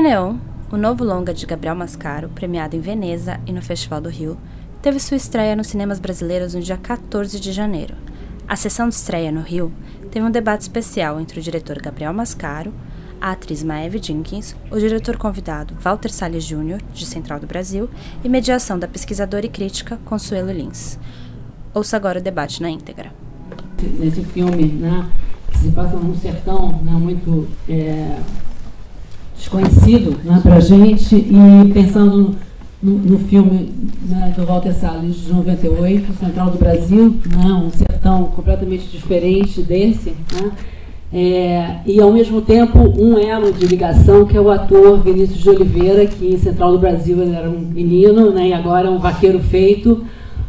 Neon, o novo longa de Gabriel Mascaro, premiado em Veneza e no Festival do Rio, teve sua estreia nos cinemas brasileiros no dia 14 de janeiro. A sessão de estreia no Rio teve um debate especial entre o diretor Gabriel Mascaro, a atriz Maeve Jenkins, o diretor convidado Walter Salles Jr., de Central do Brasil, e mediação da pesquisadora e crítica Consuelo Lins. Ouça agora o debate na íntegra. Nesse filme, né, que se passa num sertão né, muito é, desconhecido né, para a gente, e pensando no, no filme né, do Walter Salles de 98, Central do Brasil, né, um sertão completamente diferente desse, né, é, e ao mesmo tempo um elo de ligação que é o ator Vinícius de Oliveira, que em Central do Brasil ele era um menino né, e agora é um vaqueiro feito,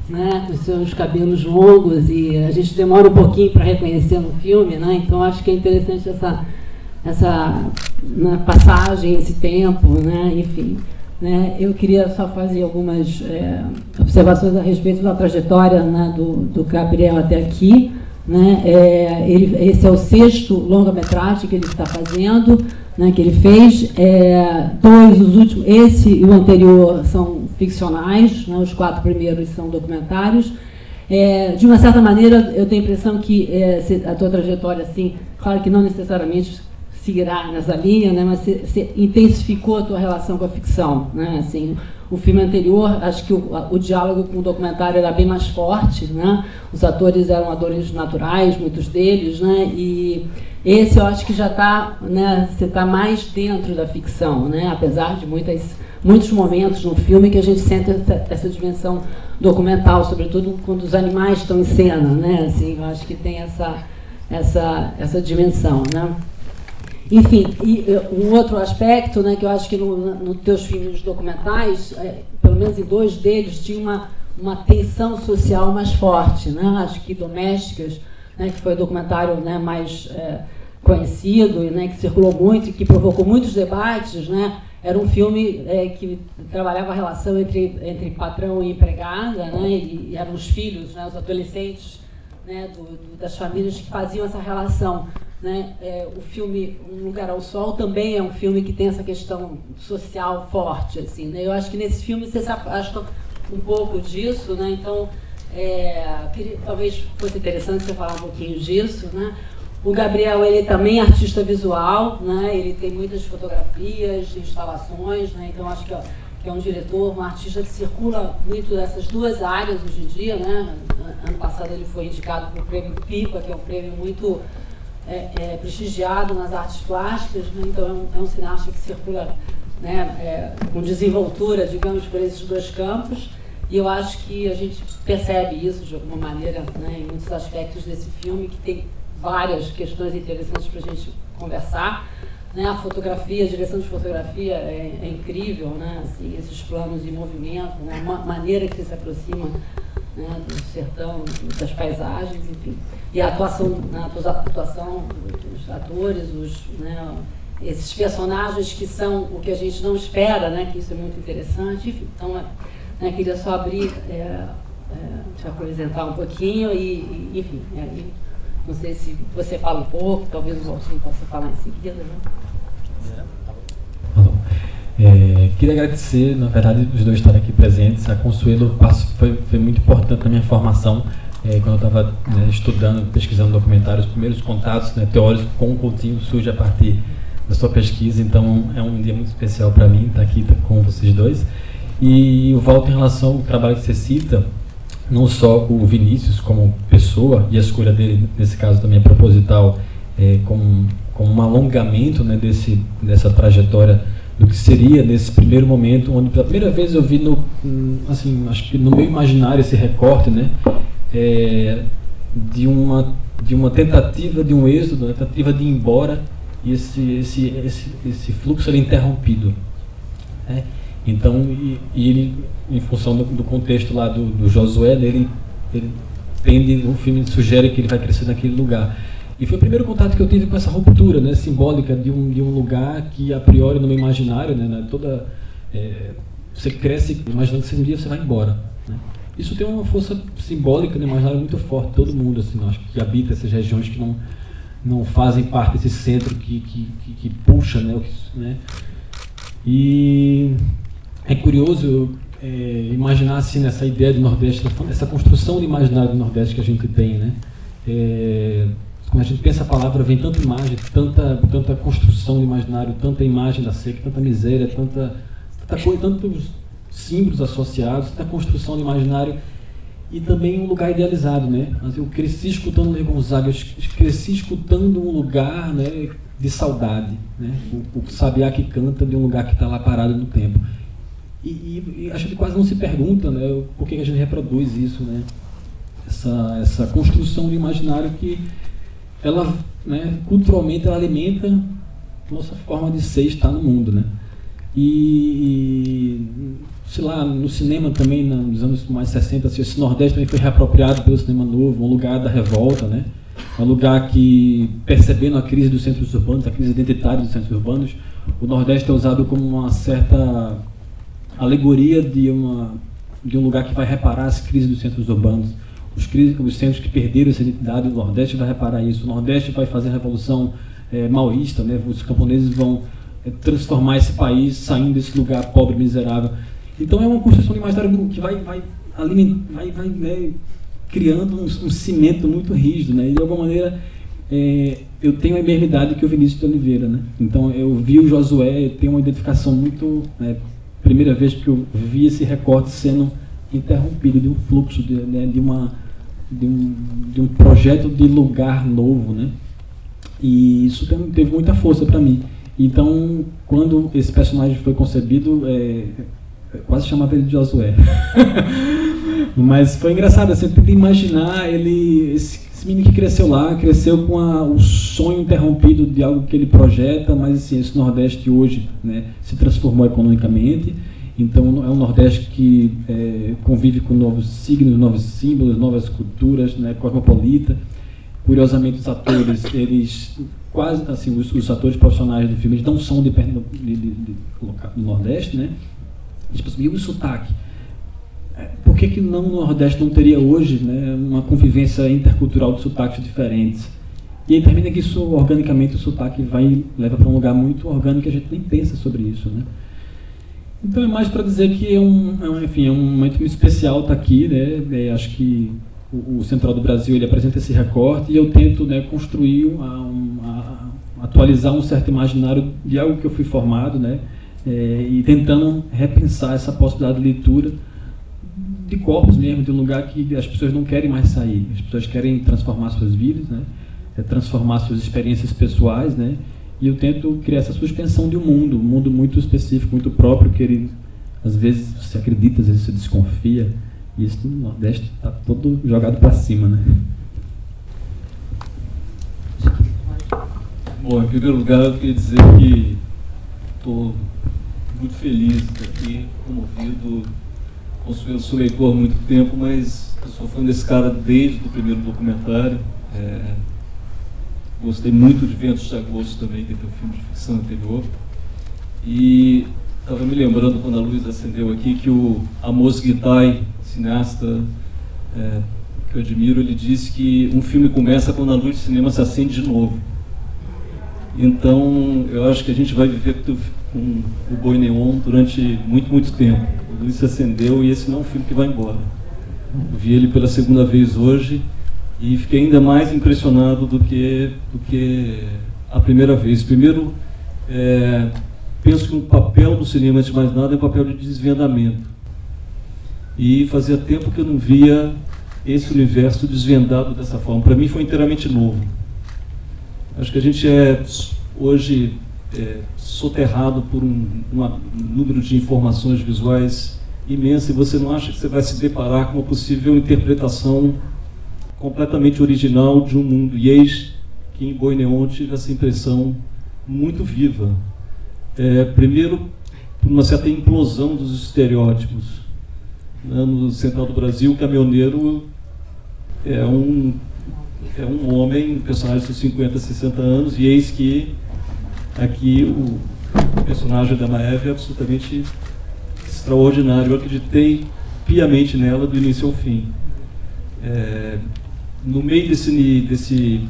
né, com seus cabelos longos, e a gente demora um pouquinho para reconhecer no filme, então acho que é interessante essa, essa né, passagem, esse tempo, né, enfim. Né, eu queria só fazer algumas é, observações a respeito da trajetória né, do, do Gabriel até aqui. Né, é, ele, esse é o sexto longa-metragem que ele está fazendo, né, que ele fez. É, dois, os últimos, esse e o anterior são ficcionais, né, os quatro primeiros são documentários. É, de uma certa maneira, eu tenho a impressão que é, a tua trajetória, assim, claro que não necessariamente seguirá nessa linha, né, mas você, intensificou a tua relação com a ficção, né, assim, o filme anterior, acho que o, o, diálogo com o documentário era bem mais forte, né, os atores eram atores naturais, muitos deles, né, e esse eu acho que já está, né, você está mais dentro da ficção, né, apesar de muitas, muitos momentos no filme que a gente sente essa, essa dimensão documental, sobretudo quando os animais estão em cena, né, assim, eu acho que tem essa, essa, essa dimensão, né. Enfim, e eh, um outro aspecto, né, que eu acho que nos no teus filmes documentais, é, pelo menos em dois deles, tinha uma, uma tensão social mais forte. Né? Acho que Domésticas, né, que foi o documentário né, mais é, conhecido, né, que circulou muito e que provocou muitos debates, né? era um filme é, que trabalhava a relação entre, entre patrão e empregada, né? e, e eram os filhos, né, os adolescentes né, do, do, das famílias que faziam essa relação. Né? É, o filme Um Lugar ao Sol também é um filme que tem essa questão social forte. Assim, né? Eu acho que nesse filme você acha um pouco disso, né? então é, queria, talvez fosse interessante você falar um pouquinho disso. Né? O Gabriel ele também é artista visual, né? ele tem muitas fotografias, instalações, né? então acho que, ó, que é um diretor, um artista que circula muito dessas duas áreas hoje em dia. Né? Ano passado ele foi indicado para o prêmio Pipa, que é um prêmio muito é, é, prestigiado nas artes plásticas, né? então é um, é um, cineasta que circula né, é, com desenvoltura, digamos, por esses dois campos. E eu acho que a gente percebe isso de alguma maneira né, em muitos aspectos desse filme, que tem várias questões interessantes para a gente conversar. Né, a fotografia, a direção de fotografia é, é incrível, né, assim, esses planos de movimento, né, uma maneira que se aproxima né, do sertão, das paisagens, enfim. E a atuação, né, a atuação dos atores, os, né, esses personagens que são o que a gente não espera, né, que isso é muito interessante. Enfim, então, é, né, queria só abrir, é, é, te apresentar um pouquinho e, e enfim, é, não sei se você fala um pouco, talvez o Valtinho possa falar em seguida. Né? É, queria agradecer, na verdade, os dois estarem aqui presentes. A Consuelo foi, foi muito importante na minha formação, é, quando eu estava né, estudando, pesquisando documentários. Os primeiros contatos né, teóricos com o Coutinho surge a partir da sua pesquisa, então é um dia muito especial para mim estar aqui com vocês dois. E o Walter, em relação ao trabalho que você cita, não só o Vinícius como pessoa, e a escolha dele, nesse caso também é proposital, é, como, como um alongamento né, desse, dessa trajetória do que seria nesse primeiro momento, onde pela primeira vez eu vi no, assim, acho que no meu imaginário esse recorte, né, é, de uma de uma tentativa de um êxodo, uma tentativa de ir embora e esse esse esse, esse fluxo era interrompido. Né? Então, e, e, ele, em função do, do contexto lá do, do Josué, ele, ele tende, o filme sugere que ele vai crescer naquele lugar. E foi o primeiro contato que eu tive com essa ruptura né, simbólica de um, de um lugar que, a priori, no meu imaginário, né, né toda, é, você cresce imaginando que um dia você vai embora. Né? Isso tem uma força simbólica no imaginário muito forte, todo mundo assim, acho que habita essas regiões que não, não fazem parte desse centro que, que, que, que puxa, né, né, E é curioso é, imaginar assim nessa ideia do Nordeste, essa construção de imaginário do Nordeste que a gente tem, né? É, quando a gente pensa a palavra, vem tanta imagem, tanta, tanta construção de imaginário, tanta imagem da seca, tanta miséria, tanta, tanta coisa, tantos símbolos associados, tanta construção de imaginário e também um lugar idealizado, né? Eu cresci escutando Lê Gonzaga, eu cresci escutando um lugar, né, de saudade, né? O, o sabiá que canta de um lugar que está lá parado no tempo. E, e, e, a gente quase não se pergunta, né, por que a gente reproduz isso, né? Essa, essa construção de imaginário que ela, né, culturalmente, ela alimenta nossa forma de ser, estar no mundo, né? E, sei lá, no cinema também, nos anos mais 60, assim, esse Nordeste também foi reapropriado pelo cinema novo, um lugar da revolta, né? Um lugar que, percebendo a crise dos centros urbanos, a crise identitária dos centros urbanos, o Nordeste é usado como uma certa alegoria de, uma, de um lugar que vai reparar as crises dos centros urbanos. Os, os centros que perderam essa identidade, o Nordeste vai reparar isso. O Nordeste vai fazer a revolução é, maoísta, né? os camponeses vão é, transformar esse país saindo desse lugar pobre, miserável. Então é uma construção de imaginário que vai, vai, vai, vai né, criando um, um, cimento muito rígido. Né? E de alguma maneira é, eu tenho a mesma idade que o Vinícius de Oliveira. Né? Então eu vi o Josué, eu tenho uma identificação muito né, primeira vez que eu vi esse recorte sendo interrompido de um fluxo, de, né, de, uma, de, um, de um projeto de lugar novo. Né? E isso teve muita força para mim. Então, quando esse personagem foi concebido, é, quase chamava ele de Josué. Mas foi engraçado, assim, eu tentei imaginar ele, esse, esse, menino que cresceu lá, cresceu com a, o sonho interrompido de algo que ele projeta, mas assim, esse Nordeste hoje né, se transformou economicamente. Então é um Nordeste que é, convive com novos signos, novos símbolos, novas culturas, né, cosmopolita. Curiosamente, os atores, eles quase assim, os, os atores profissionais do filme, eles não são de, de, de, de do Nordeste, né? Tipo assim, o sotaque? É, por que, que não no Nordeste não teria hoje né, uma convivência intercultural de sotaques diferentes? E aí termina que isso, organicamente, o sotaque vai, leva para um lugar muito orgânico que a gente nem pensa sobre isso, né? Então é mais para dizer que é um, é um, enfim, é um momento muito especial estar tá aqui, né? É, acho que o, o, Central do Brasil ele apresenta esse recorte e eu tento né, construir, uma, uma, atualizar um certo imaginário de algo que eu fui formado, né? É, e tentando repensar essa possibilidade de leitura de corpos mesmo, de um lugar que as pessoas não querem mais sair. As pessoas querem transformar suas vidas, né? É transformar suas experiências pessoais, né? E eu tento criar essa suspensão de um mundo, um mundo muito específico, muito próprio, que ele, às vezes você acredita, às vezes você desconfia. E isso no Nordeste está todo jogado para cima, né? Bom, em primeiro lugar, eu queria dizer que estou muito feliz de estar aqui, comovido Consuelo sou leitor há muito tempo, mas eu sou fã desse cara desde o primeiro documentário. É, gostei muito de Ventos de Agosto também, que é um filme de ficção anterior. E estava me lembrando quando a luz acendeu aqui que o Amos Guitai, cineasta é, que eu admiro, ele disse que um filme começa quando a luz do cinema se acende de novo. Então, eu acho que a gente vai viver com o Boi Neon durante muito, muito tempo. A luz se acendeu e esse não é um filme que vai embora. Eu vi ele pela segunda vez hoje e fiquei ainda mais impressionado do que, do que a primeira vez. Primeiro, é, penso que o papel do cinema, antes de mais nada, é o papel de desvendamento. E fazia tempo que eu não via esse universo desvendado dessa forma. Para mim foi inteiramente novo. Acho que a gente é hoje é, soterrado por um, um, número de informações visuais imenso e você não acha que você vai se deparar com uma possível interpretação completamente original de um mundo. E eis que em Boi Neon tive essa impressão muito viva. É, primeiro, por uma certa implosão dos estereótipos. Né, no Central do Brasil, o caminhoneiro é um é um homem, um personagem de 50, 60 anos, e eis que aqui o personagem da Maeve é absolutamente extraordinário. Eu acreditei piamente nela do início ao fim. É, no meio desse, desse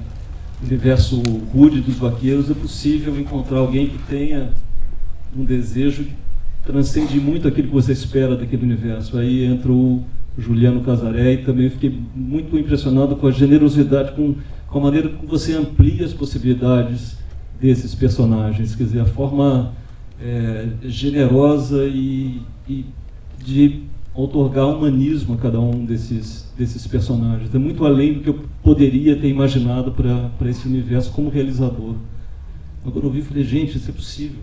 universo rude dos vaqueiros, é possível encontrar alguém que tenha um desejo que transcende muito aquilo que você espera daquele universo. Aí entra o Juliano Casaré e também fiquei muito impressionado com a generosidade, com, com a maneira como você amplia as possibilidades desses personagens, quer dizer, a forma é, generosa e, e de otorgar humanismo a cada um desses, desses personagens. É muito além do que eu poderia ter imaginado para esse universo como realizador. Quando eu vi, falei, gente, isso é possível.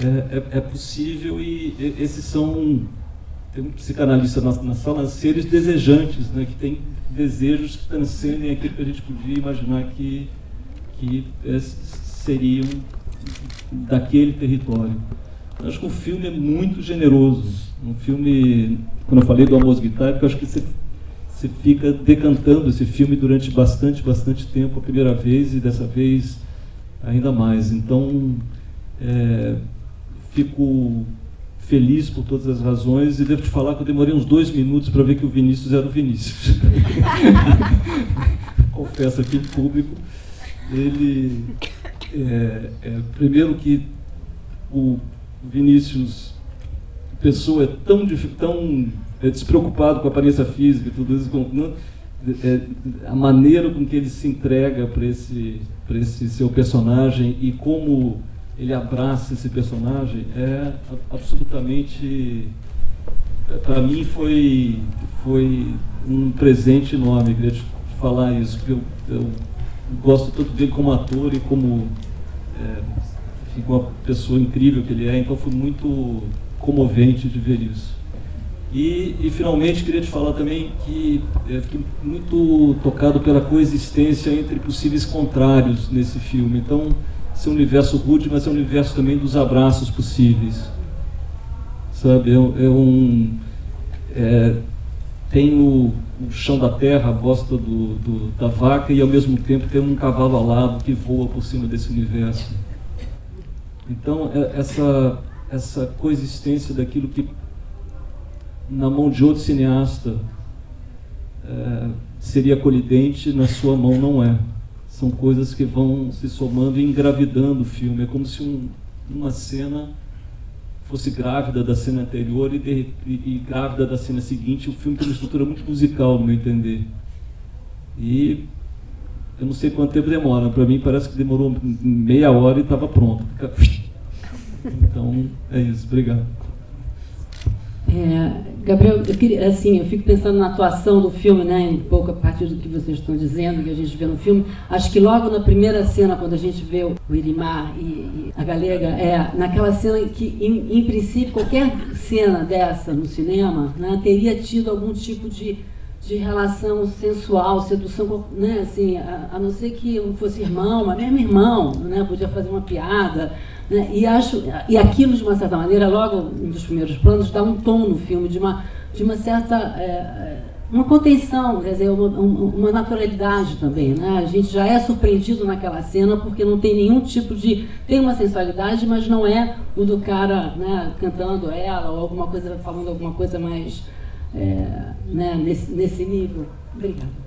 É, é, é possível e, esses são. Tem um psicanalista na, na sala, seres desejantes, né, que tem desejos que transcendem aquilo que a gente podia imaginar que, que é, seriam daquele território. Eu acho que o filme é muito generoso. Um filme, quando eu falei do Amos Guitar, eu acho que você, você fica decantando esse filme durante bastante, bastante tempo, a primeira vez e dessa vez ainda mais. Então, é, fico feliz por todas as razões e devo te falar que eu demorei uns dois minutos para ver que o Vinícius era o Vinícius. Confesso aqui em público. Ele, é, é, primeiro que o Vinícius, pessoa é tão, tão é, despreocupado com a aparência física, tudo isso, com, é, a maneira com que ele se entrega para esse, esse seu personagem e como ele abraça esse personagem é absolutamente para mim foi foi um presente enorme queria te falar isso porque eu, eu gosto tanto dele como ator e como é, enfim, uma pessoa incrível que ele é então foi muito comovente de ver isso. E, e finalmente queria te falar também que é, fiquei muito tocado pela coexistência entre possíveis contrários nesse filme então ser um universo rude, mas é um universo também dos abraços possíveis. Sabe, é, é um. É, tem o, o, chão da terra, a bosta do, do, da vaca, e ao mesmo tempo tem um cavalo alado que voa por cima desse universo. Então, é, essa, essa coexistência daquilo que, na mão de outro cineasta, é, seria colidente, na sua mão não é são coisas que vão se somando e engravidando o filme. É como se um, uma cena fosse grávida da cena anterior e, de, e, e, grávida da cena seguinte. O filme tem uma estrutura muito musical, no meu entender. E eu não sei quanto tempo demora. Para mim parece que demorou meia hora e estava pronto. Então é isso. Obrigado. É, Gabriel, eu queria, assim, eu fico pensando na atuação do filme, né, um pouco a partir do que vocês estão dizendo, que a gente vê no filme. Acho que logo na primeira cena, quando a gente vê o Irimar e, e a Galega, é naquela cena que, em, em, princípio, qualquer cena dessa no cinema né, teria tido algum tipo de, de relação sensual, sedução, né, assim, a, a não ser que fosse irmão, mas mesmo irmão, né, podia fazer uma piada né? E, acho, e aquilo, de uma certa maneira, logo dos primeiros planos, dá um tom no filme de uma, de uma certa. É, é uma contenção, quer dizer, uma, uma, naturalidade também. Né? A gente já é surpreendido naquela cena porque não tem nenhum tipo de. Tem uma sensualidade, mas não é o do cara né, cantando ela ou alguma coisa, falando alguma coisa mais é, né, nesse, nesse nível. Obrigada.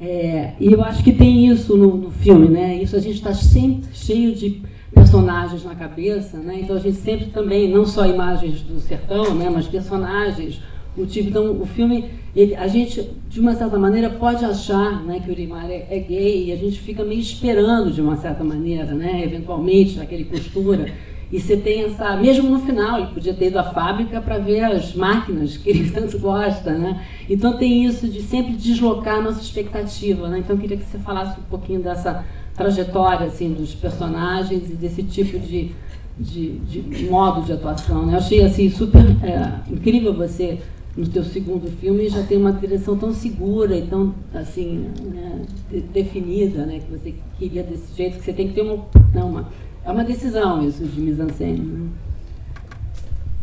É, e eu acho que tem isso no, no filme, né? Isso a gente está sempre cheio de personagens na cabeça, né? Então a gente sempre também, não só imagens do sertão, né? Mas personagens, o tipo. Então o filme, ele, a gente de uma certa maneira pode achar, né? Que o Urimar é, é, gay e a gente fica meio esperando de uma certa maneira, né? Eventualmente naquele costura. E você tem essa, mesmo no final, ele podia ter ido à fábrica para ver as máquinas que ele tanto gosta, né? Então tem isso de sempre deslocar a nossa expectativa, né? Então eu queria que você falasse um pouquinho dessa trajetória assim dos personagens e desse tipo de, de, de modo de atuação. Né? Eu achei assim super é, incrível você no teu segundo filme já tem uma direção tão segura e tão assim né, de, definida, né, que você queria desse jeito que você tem que ter uma, não, uma é uma decisão isso de mise-en-scène. Né?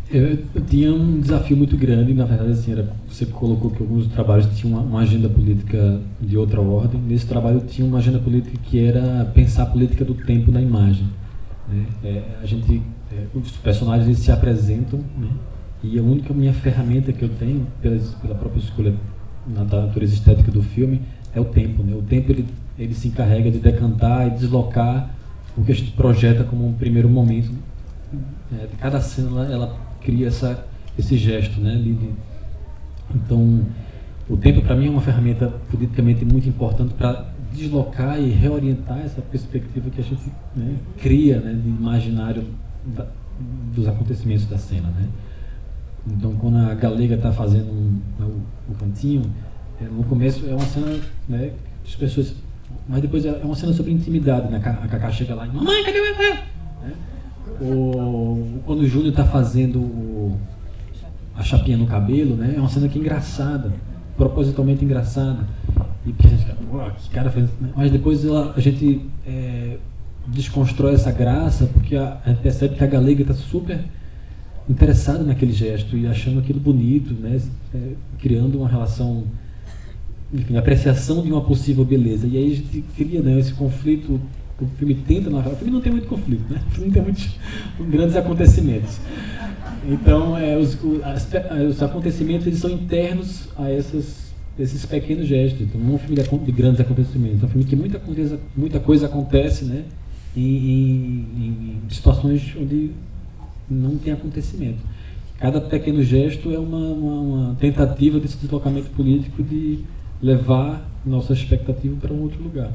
Eu, eu, tinha um desafio muito grande, na verdade, assim, era, você colocou que alguns trabalhos tinham uma, uma, agenda política de outra ordem. Nesse trabalho tinha uma agenda política que era pensar a política do tempo da imagem. Né? É, a gente, é, os personagens eles se apresentam, né? e a única minha ferramenta que eu tenho, pela, pela própria escolha na natureza estética do filme, é o tempo. Né? O tempo ele, ele se encarrega de decantar e deslocar o que a gente projeta como um primeiro momento é, de cada cena ela cria essa, esse gesto, né? Então, o tempo para mim é uma ferramenta politicamente muito importante para deslocar e reorientar essa perspectiva que a gente né, cria né, de imaginário da, dos acontecimentos da cena, né? Então, quando a galega está fazendo um, um, um cantinho, é, no começo é uma cena, né, as pessoas, mas depois é uma cena sobre intimidade, né? A Cacá chega lá e mamãe, cadê? Né? Ou quando o Júnior está fazendo o, a chapinha no cabelo, né? É uma cena que é engraçada, propositalmente engraçada. E que cara fez. Né? Mas depois ela, a gente é, desconstrói essa graça, porque a, a gente percebe que a galega está super interessada naquele gesto e achando aquilo bonito, né? É, criando uma relação, enfim, apreciação de uma possível beleza. E aí a gente cria né, esse conflito. O filme tenta narrar. O filme não tem muito conflito, né? O filme tem muitos grandes acontecimentos. Então, é, os, os acontecimentos eles são internos a essas, esses pequenos gestos. Então, não é um filme de, de grandes acontecimentos, é um filme que muita coisa, muita coisa acontece né, em, em, em situações onde não tem acontecimento. Cada pequeno gesto é uma, uma, uma tentativa desse deslocamento político de levar nossa expectativa para um outro lugar.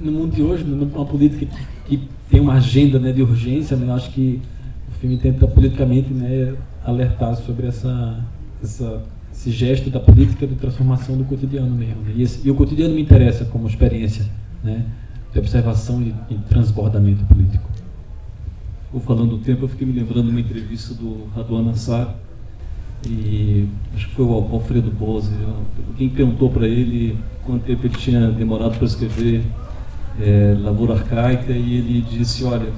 No mundo de hoje, numa política que, tem uma agenda né, de urgência, né, acho que o filme tenta politicamente né, alertar sobre essa, essa, esse gesto da política de transformação do cotidiano mesmo. Né? E, esse, e, o cotidiano me interessa como experiência né, de observação e, e transbordamento político. Ou falando do tempo, eu fiquei me lembrando de uma entrevista do Raduan Assar, e acho que foi o Alfredo Bose, quem perguntou para ele quanto tempo ele tinha demorado para escrever é, Lavoura Arcaica, e ele disse, olha,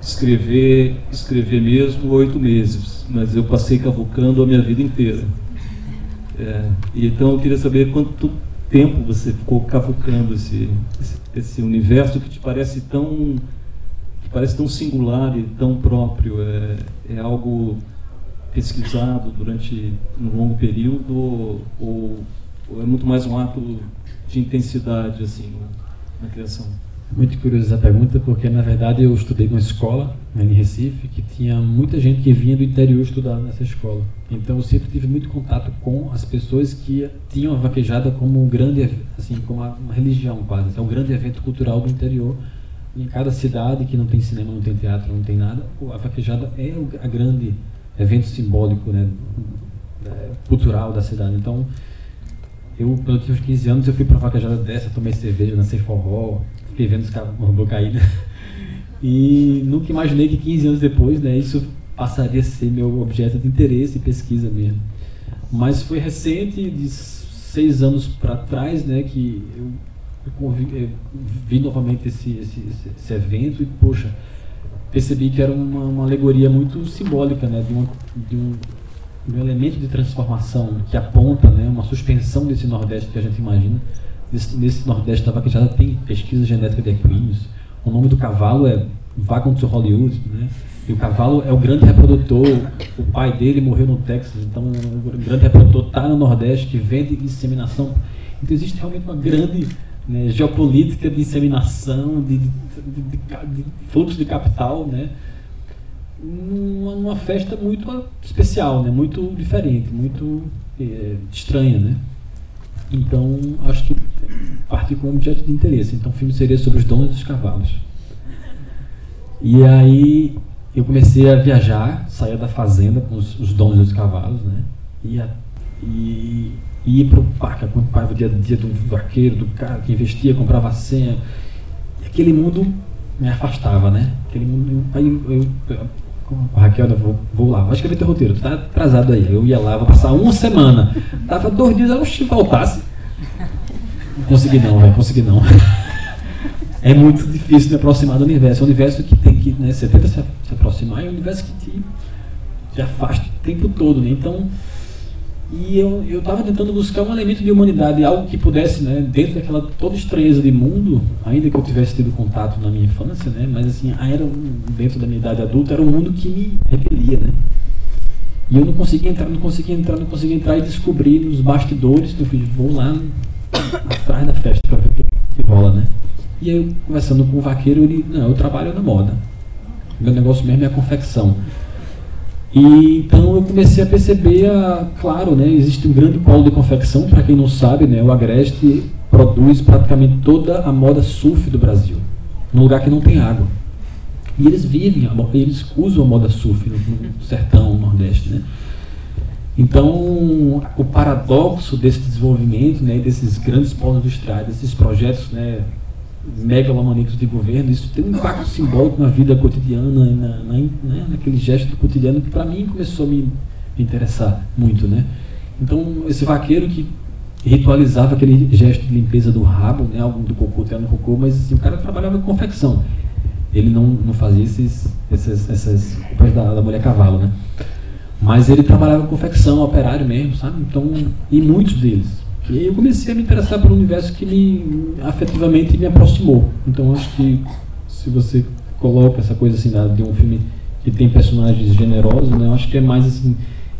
escrever, escrever mesmo, oito meses, mas eu passei cavucando a minha vida inteira. É, então eu queria saber quanto tempo você ficou cavucando esse, esse, esse, universo que te parece tão que parece tão singular e tão próprio. É, é algo pesquisado durante um longo período ou, ou é muito mais um ato de intensidade assim na criação? Muito curiosa essa pergunta, porque na verdade eu estudei numa escola né, em Recife que tinha muita gente que vinha do interior estudar nessa escola. Então eu sempre tive muito contato com as pessoas que tinham a vaquejada como um grande, assim, como uma religião quase, é um grande evento cultural do interior. Em cada cidade que não tem cinema, não tem teatro, não tem nada, a vaquejada é o grande evento simbólico, né, cultural da cidade. Então eu, quando eu tinha uns 15 anos, eu fui uma vaquejada dessa, tomei cerveja, dancei forró, fiquei vendo os cabos cair, né? E nunca imaginei que 15 anos depois, né, isso passaria a ser meu objeto de interesse e pesquisa mesmo. Mas foi recente, de seis anos para trás, né, que eu, eu, eu vi novamente esse, esse, esse, evento e, poxa, percebi que era uma, uma alegoria muito simbólica, né, de, uma, de, um, um elemento de transformação que aponta né, uma suspensão desse Nordeste que a gente imagina nesse, nesse Nordeste da vaquejada tem pesquisa genética de equinos. O nome do cavalo é Wagon to Hollywood, né? E o cavalo é o grande reprodutor. O pai dele morreu no Texas, então o grande reprodutor está no Nordeste que vende inseminação. Então existe realmente uma grande né, geopolítica de inseminação, de, de, de, de, fluxo de capital, né? Numa, numa, festa muito especial, né? Muito diferente, muito é, estranha, né? Então, acho que partir com um objeto de interesse. Então, o filme seria sobre os donos dos cavalos. E aí, eu comecei a viajar, saía da fazenda com os, os donos dos cavalos, né? Ia, e, ia para o parque, acompanhava o dia a dia do vaqueiro, do cara que investia, comprava senha. E aquele mundo me afastava, né? Aquele mundo, eu, eu com a Raquel, vou, vou lá, vai escrever teu roteiro, tu tá atrasado aí. Eu ia lá, vou passar uma semana. Tava dois dias, eu se voltasse. Não consegui não, vai consegui não. É muito difícil de aproximar do universo. É um universo que tem que, né, você tenta se, se aproximar, é um universo que te, te afasta o tempo todo, né? Então, e eu estava tentando buscar um elemento de humanidade, algo que pudesse, né, dentro daquela toda estranheza de mundo, ainda que eu tivesse tido contato na minha infância, né, mas assim, era um, dentro da minha idade adulta, era um mundo que me repelia, né? E eu não conseguia entrar, não conseguia entrar, não conseguia entrar e descobrir nos bastidores que eu fiz, vou lá atrás da festa para ver o que, que rola, né? E aí, eu, conversando com o vaqueiro, ele, não, eu trabalho na moda. Meu negócio mesmo é a confecção. E então eu comecei a perceber, a, claro, né, existe um grande polo de confecção, para quem não sabe, né, o Agreste produz praticamente toda a moda surf do Brasil, num lugar que não tem água. E eles vivem, eles usam a moda surf no, no sertão, no Nordeste, né? Então, o paradoxo desse desenvolvimento, né, desses grandes polos industriais, desses projetos né, megalomaníacos de governo, isso tem um impacto simbólico na vida cotidiana, na, na, né, naquele gesto cotidiano que para mim começou a me, interessar muito, né? Então esse vaqueiro que ritualizava aquele gesto de limpeza do rabo, né, do cocô, até no cocô, mas assim, o cara trabalhava com confecção. Ele não, não fazia esses, essas, essas roupas da, da mulher cavalo, né? Mas ele trabalhava com confecção, operário mesmo, sabe? Então, e muitos deles e eu comecei a me interessar pelo universo que me afetivamente me aproximou. Então acho que se você coloca essa coisa assim de um filme que tem personagens generosos, né, eu acho que é mais assim,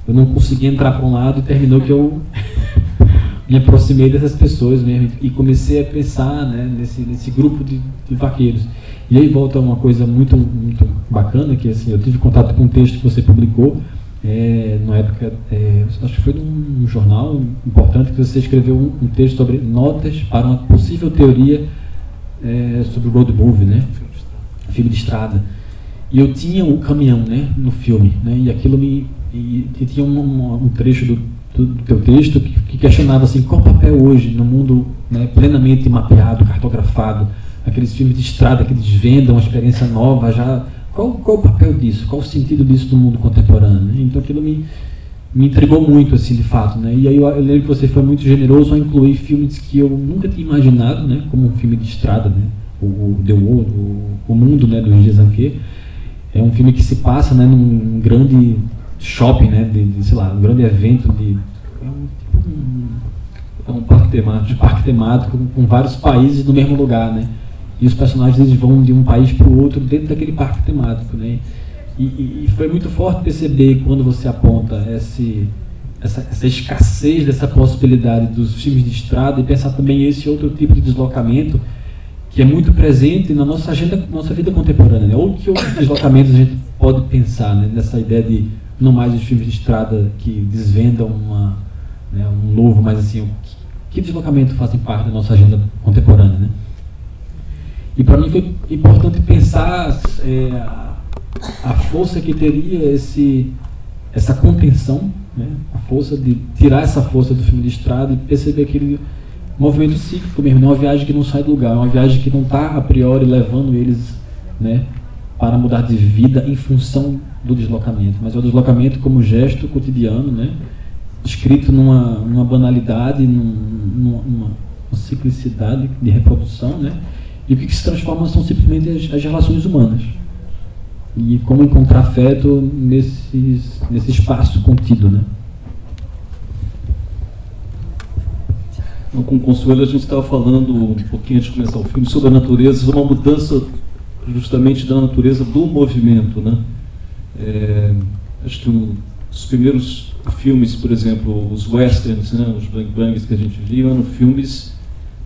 eu não consegui entrar para um lado e terminou que eu me aproximei dessas pessoas mesmo e comecei a pensar né, nesse, nesse grupo de, de vaqueiros. E aí volta uma coisa muito, muito bacana, que assim, eu tive contato com um texto que você publicou, é, na época, é, acho que foi num jornal importante que você escreveu um, um texto sobre notas para uma possível teoria é, sobre o road movie, né? Filme de estrada. E eu tinha o um caminhão, né, no filme, né? E aquilo me e, e tinha um, um, trecho do, do, do teu texto que, que, questionava assim qual papel hoje no mundo né, plenamente mapeado, cartografado, aqueles filmes de estrada que desvendam uma experiência nova já qual, qual o papel disso? Qual o sentido disso no mundo contemporâneo? Né? Então aquilo me, me intrigou muito, assim, de fato. Né? E aí eu, eu, lembro que você foi muito generoso ao incluir filmes que eu nunca tinha imaginado, né? como um filme de estrada, né? o, o The World, o, o Mundo né? do Roger Zanquet. É um filme que se passa né? num grande shopping, né? de, de sei lá, um grande evento de... É um, tipo um, é um parque temático, parque temático com vários países no mesmo lugar, né? E os personagens eles vão de um país para o outro dentro daquele parque temático, né? E, e, e, foi muito forte perceber quando você aponta esse, essa, essa, escassez dessa possibilidade dos filmes de estrada e pensar também esse outro tipo de deslocamento que é muito presente na nossa agenda, nossa vida contemporânea. Né? Ou que outros deslocamentos a gente pode pensar né? nessa ideia de não mais os filmes de estrada que desvendam uma, né, um novo, mas assim, que, que deslocamento fazem parte da nossa agenda contemporânea, né? E para mim foi importante pensar é, a força que teria esse, essa contenção, né? a força de tirar essa força do filme de estrada e perceber aquele movimento cíclico mesmo, não é uma viagem que não sai do lugar, é uma viagem que não está a priori levando eles né, para mudar de vida em função do deslocamento, mas é o deslocamento como gesto cotidiano, né, escrito numa, numa banalidade, num, numa, numa ciclicidade de reprodução, né, e o que se transforma são simplesmente as, as relações humanas. E como encontrar afeto nesses, nesse espaço contido, né? Então, com o Consuelo, a gente estava falando um pouquinho antes de começar o filme sobre a natureza, uma mudança justamente da natureza do movimento. Né? É, acho que dos primeiros filmes, por exemplo, os westerns, né, os bang bangs que a gente viu, eram filmes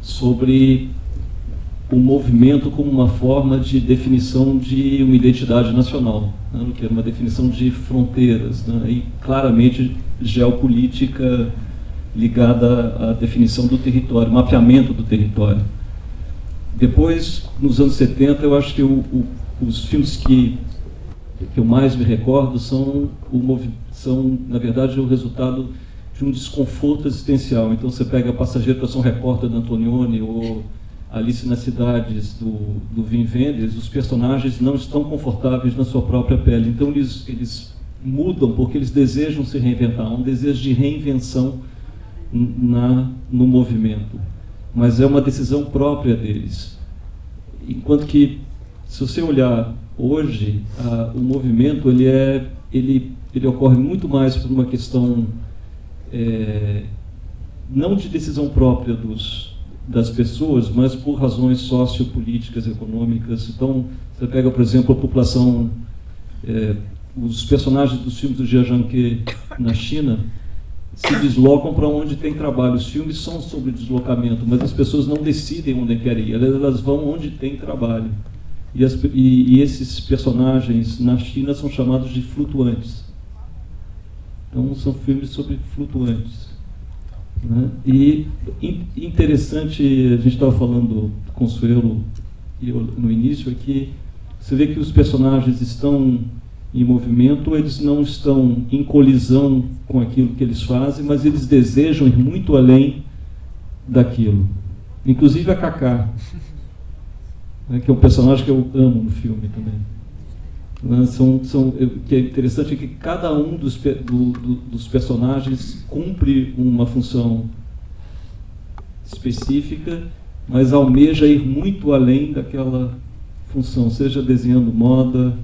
sobre o movimento como uma forma de definição de uma identidade nacional, né, que era uma definição de fronteiras, né, e claramente geopolítica ligada à definição do território, mapeamento do território. Depois, nos anos 70, eu acho que o, o, os filmes que, que eu mais me recordo são, o, são, na verdade, o resultado de um desconforto existencial. Então, você pega Passageiro para São Repórter da Antonioni ou Alice nas Cidades, do, do Vin Vendors, os personagens não estão confortáveis na sua própria pele. Então eles, eles mudam porque eles desejam se reinventar, um desejo de reinvenção na, no movimento. Mas é uma decisão própria deles. Enquanto que, se você olhar hoje, a, o movimento ele, é, ele, ele ocorre muito mais por uma questão é, não de decisão própria dos, das pessoas, mas por razões sociopolíticas, econômicas. Então, você pega, por exemplo, a população, é, os personagens dos filmes do Jia Zhangke na China se deslocam para onde tem trabalho. Os filmes são sobre deslocamento, mas as pessoas não decidem onde querem ir, elas vão onde tem trabalho. E, as, e, e esses personagens na China são chamados de flutuantes. Então, são filmes sobre flutuantes. Né? E interessante, a gente estava falando, Consuelo, no início, é que você vê que os personagens estão em movimento, eles não estão em colisão com aquilo que eles fazem, mas eles desejam ir muito além daquilo. Inclusive a Kaká, né, que é um personagem que eu amo no filme também. Né, são, são, que é interessante é que cada um dos, do, do, dos personagens cumpre uma função específica, mas almeja ir muito além daquela função, seja desenhando moda,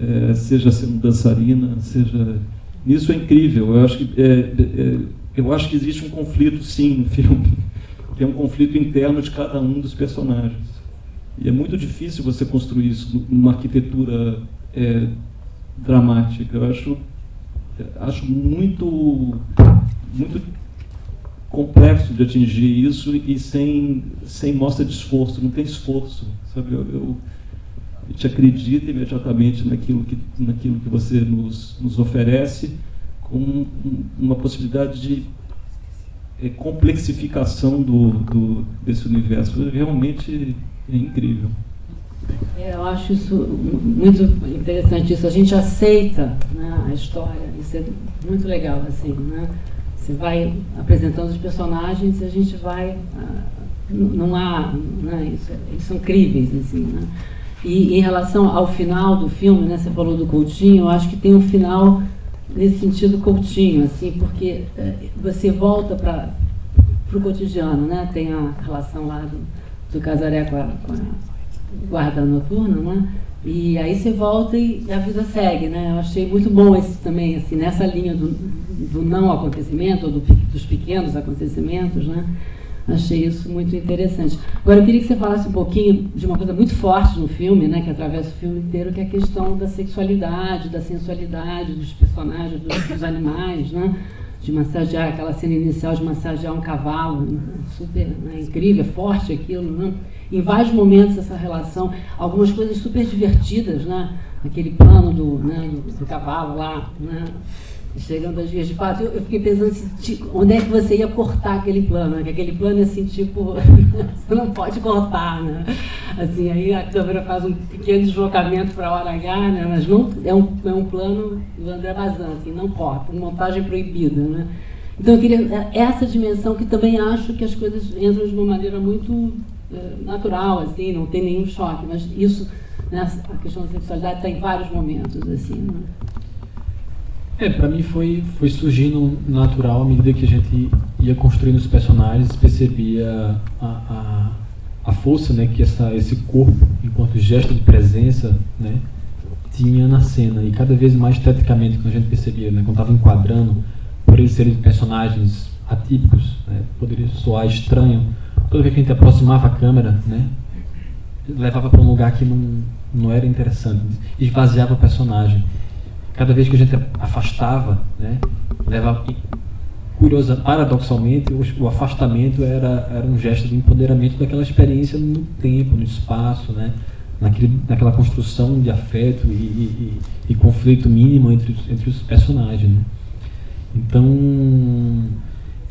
é, seja sendo dançarina, seja. Isso é incrível. Eu acho que, é, é, eu acho que existe um conflito, sim, no filme. Tem um conflito interno de cada um dos personagens. E é muito difícil você construir isso numa arquitetura é, dramática. Eu acho, acho muito, muito complexo de atingir isso e sem, sem mostra de esforço. Não tem esforço, sabe? Eu, eu, a gente acredita imediatamente naquilo que, naquilo que você nos, nos oferece, com uma possibilidade de é, complexificação do, do, desse universo. Realmente é incrível. É, eu acho isso muito interessante. Isso a gente aceita né, a história. Isso é muito legal assim, né? Você vai apresentando os personagens e a gente vai ah, não há, né, isso, eles são críveis assim, né? E em relação ao final do filme, né, você falou do Coutinho, eu acho que tem um final nesse sentido Coutinho, assim, porque é, você volta para o cotidiano, né? Tem a relação lá do, do Casaré com a, com a guarda noturna, né? E aí você volta e a vida segue, né? Eu achei muito bom esse também, assim, nessa linha do, do não acontecimento, ou do, dos pequenos acontecimentos, né? Achei isso muito interessante. Agora, eu queria que você falasse um pouquinho de uma coisa muito forte no filme, né, que atravessa o filme inteiro, que é a questão da sexualidade, da sensualidade dos personagens, dos, dos animais, né? de massagear, aquela cena inicial de massagear um cavalo, super né, incrível, é forte aquilo, né? Em vários momentos essa relação, algumas coisas super divertidas, né? Aquele plano do, né, do, do cavalo lá, né? chegando às vias de fato, eu, eu fiquei pensando assim, tipo, onde é que você ia cortar aquele plano? Que aquele plano é assim, tipo, você não pode cortar, né? Assim, aí a câmera faz um pequeno deslocamento para a hora H, né? Mas não, é, um, é um plano do André Bazan, assim, não corta, montagem proibida, né? Então eu queria é, essa dimensão que também acho que as coisas entram de uma maneira muito natural, assim, não tem nenhum choque, mas isso, né, a questão da sexualidade está em vários momentos, assim, né? É, para mim foi, foi surgindo natural à medida que a gente ia construindo os personagens, percebia a, a, a força né, que essa, esse corpo, enquanto gesto de presença, né, tinha na cena. E cada vez mais esteticamente, quando a gente percebia, né, quando estava enquadrando, por eles serem personagens atípicos, né, poderia soar estranho, toda vez que a gente aproximava a câmera, né, levava para um lugar que não, não era interessante, esvaziava o personagem cada vez que a gente afastava, né, levava, curiosa, paradoxalmente, o, o, afastamento era, era um gesto de empoderamento daquela experiência no tempo, no espaço, né, naquele, naquela construção de afeto e, e, e conflito mínimo entre os, entre os personagens. Né. Então,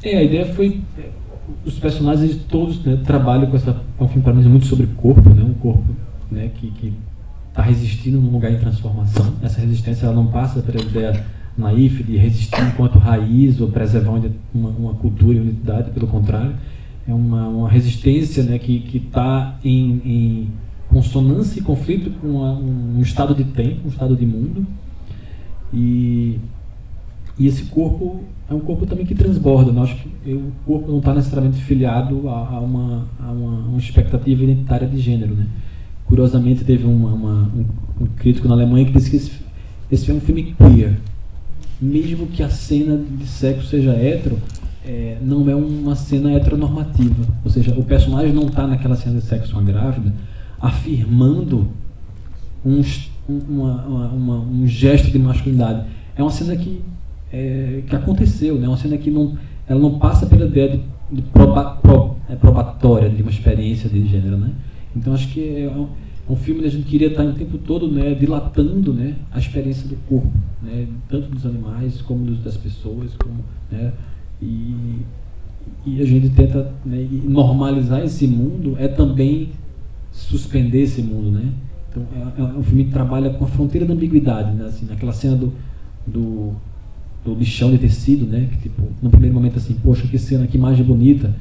é, a ideia foi os personagens todos né, trabalham com essa é um filme para mim muito sobre corpo, né, um corpo né, que, que está resistindo num lugar em transformação. Essa resistência ela não passa pela ideia naif de resistir enquanto raiz ou preservar uma, uma cultura e unidade, pelo contrário, é uma, uma resistência né, que está em, em, consonância e conflito com um estado de tempo, um estado de mundo. E, e esse corpo é um corpo também que transborda. Né? Acho que o corpo não está necessariamente filiado a, a, uma, a uma, uma expectativa identitária de gênero. Né? Curiosamente, teve uma, uma, um, um, crítico na Alemanha que disse que esse, esse é um filme queer. Mesmo que a cena de sexo seja hétero, é, não é uma cena heteronormativa. Ou seja, o personagem não está naquela cena de sexo com a grávida afirmando um, uma, uma, um gesto de masculinidade. É uma cena que, é, que aconteceu, né? uma cena que não, ela não passa pela ideia de, de proba, pro, é, probatória de uma experiência de gênero. Né? Então acho que é, é um filme que a gente queria estar o tempo todo né, dilatando né, a experiência do corpo, né, tanto dos animais como dos, das pessoas. Como, né, e, e a gente tenta né, normalizar esse mundo é também suspender esse mundo. Né? Então, é, é um filme que trabalha com a fronteira da ambiguidade, né, assim, naquela cena do, do, do lixão de tecido, né, que tipo, no primeiro momento assim, poxa, que cena, que imagem bonita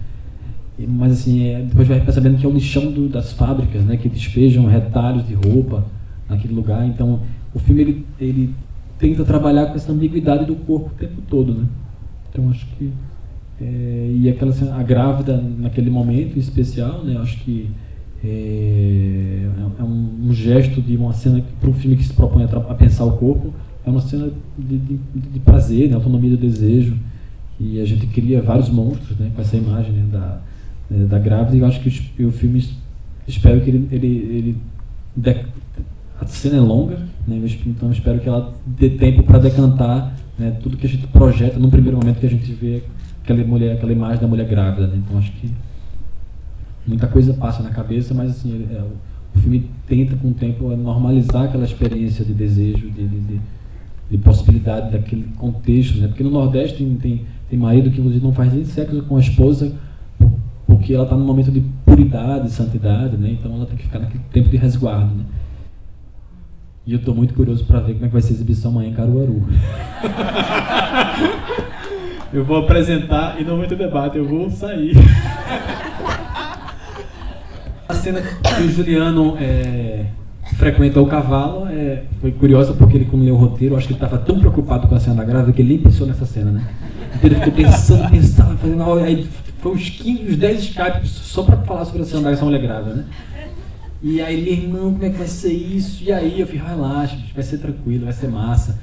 mas assim, é, depois vai percebendo que é o lixão do, das fábricas, né, que despejam retalhos de roupa naquele lugar. Então, o filme ele, ele tenta trabalhar com essa ambiguidade do corpo o tempo todo, né? Então, acho que é, e aquela a grávida naquele momento especial, né? Acho que é, é um, um, gesto de uma cena para um filme que se propõe a, a, pensar o corpo é uma cena de, de, de prazer, de autonomia do desejo. E a gente cria vários monstros, né? Com essa imagem né, da é, da grávida. E eu acho que o, filme espero que ele, ele, ele de, a cena é longa né, então espero que ela dê tempo para decantar né, tudo que a gente projeta num primeiro momento que a gente vê aquela mulher aquela imagem da mulher grávida né, então acho que muita coisa passa na cabeça mas assim ele, é, o filme tenta com o tempo normalizar aquela experiência de desejo de, de, de, de possibilidade daquele contexto né porque no Nordeste tem, tem, tem marido que inclusive não faz nem sexo com a esposa porque ela está num momento de puridade, santidade, né? Então ela tem que ficar naquele tempo de resguardo, né? E eu estou muito curioso para ver como é que vai ser a exibição amanhã em Caruaru. eu vou apresentar e não vai ter debate, eu vou sair. a cena que o Juliano é, frequenta o cavalo é, foi curiosa porque ele, como leu o roteiro, acho que ele estava tão preocupado com a cena grávida que ele nem pensou nessa cena, né? Então ele ficou pensando, pensando, fazendo, aí foi uns 15, uns 10 Skype só para falar sobre essa essa mulher grávida, né? E aí, meu irmão, como é que vai ser isso? E aí eu falei, relaxa, vai ser tranquilo, vai ser massa.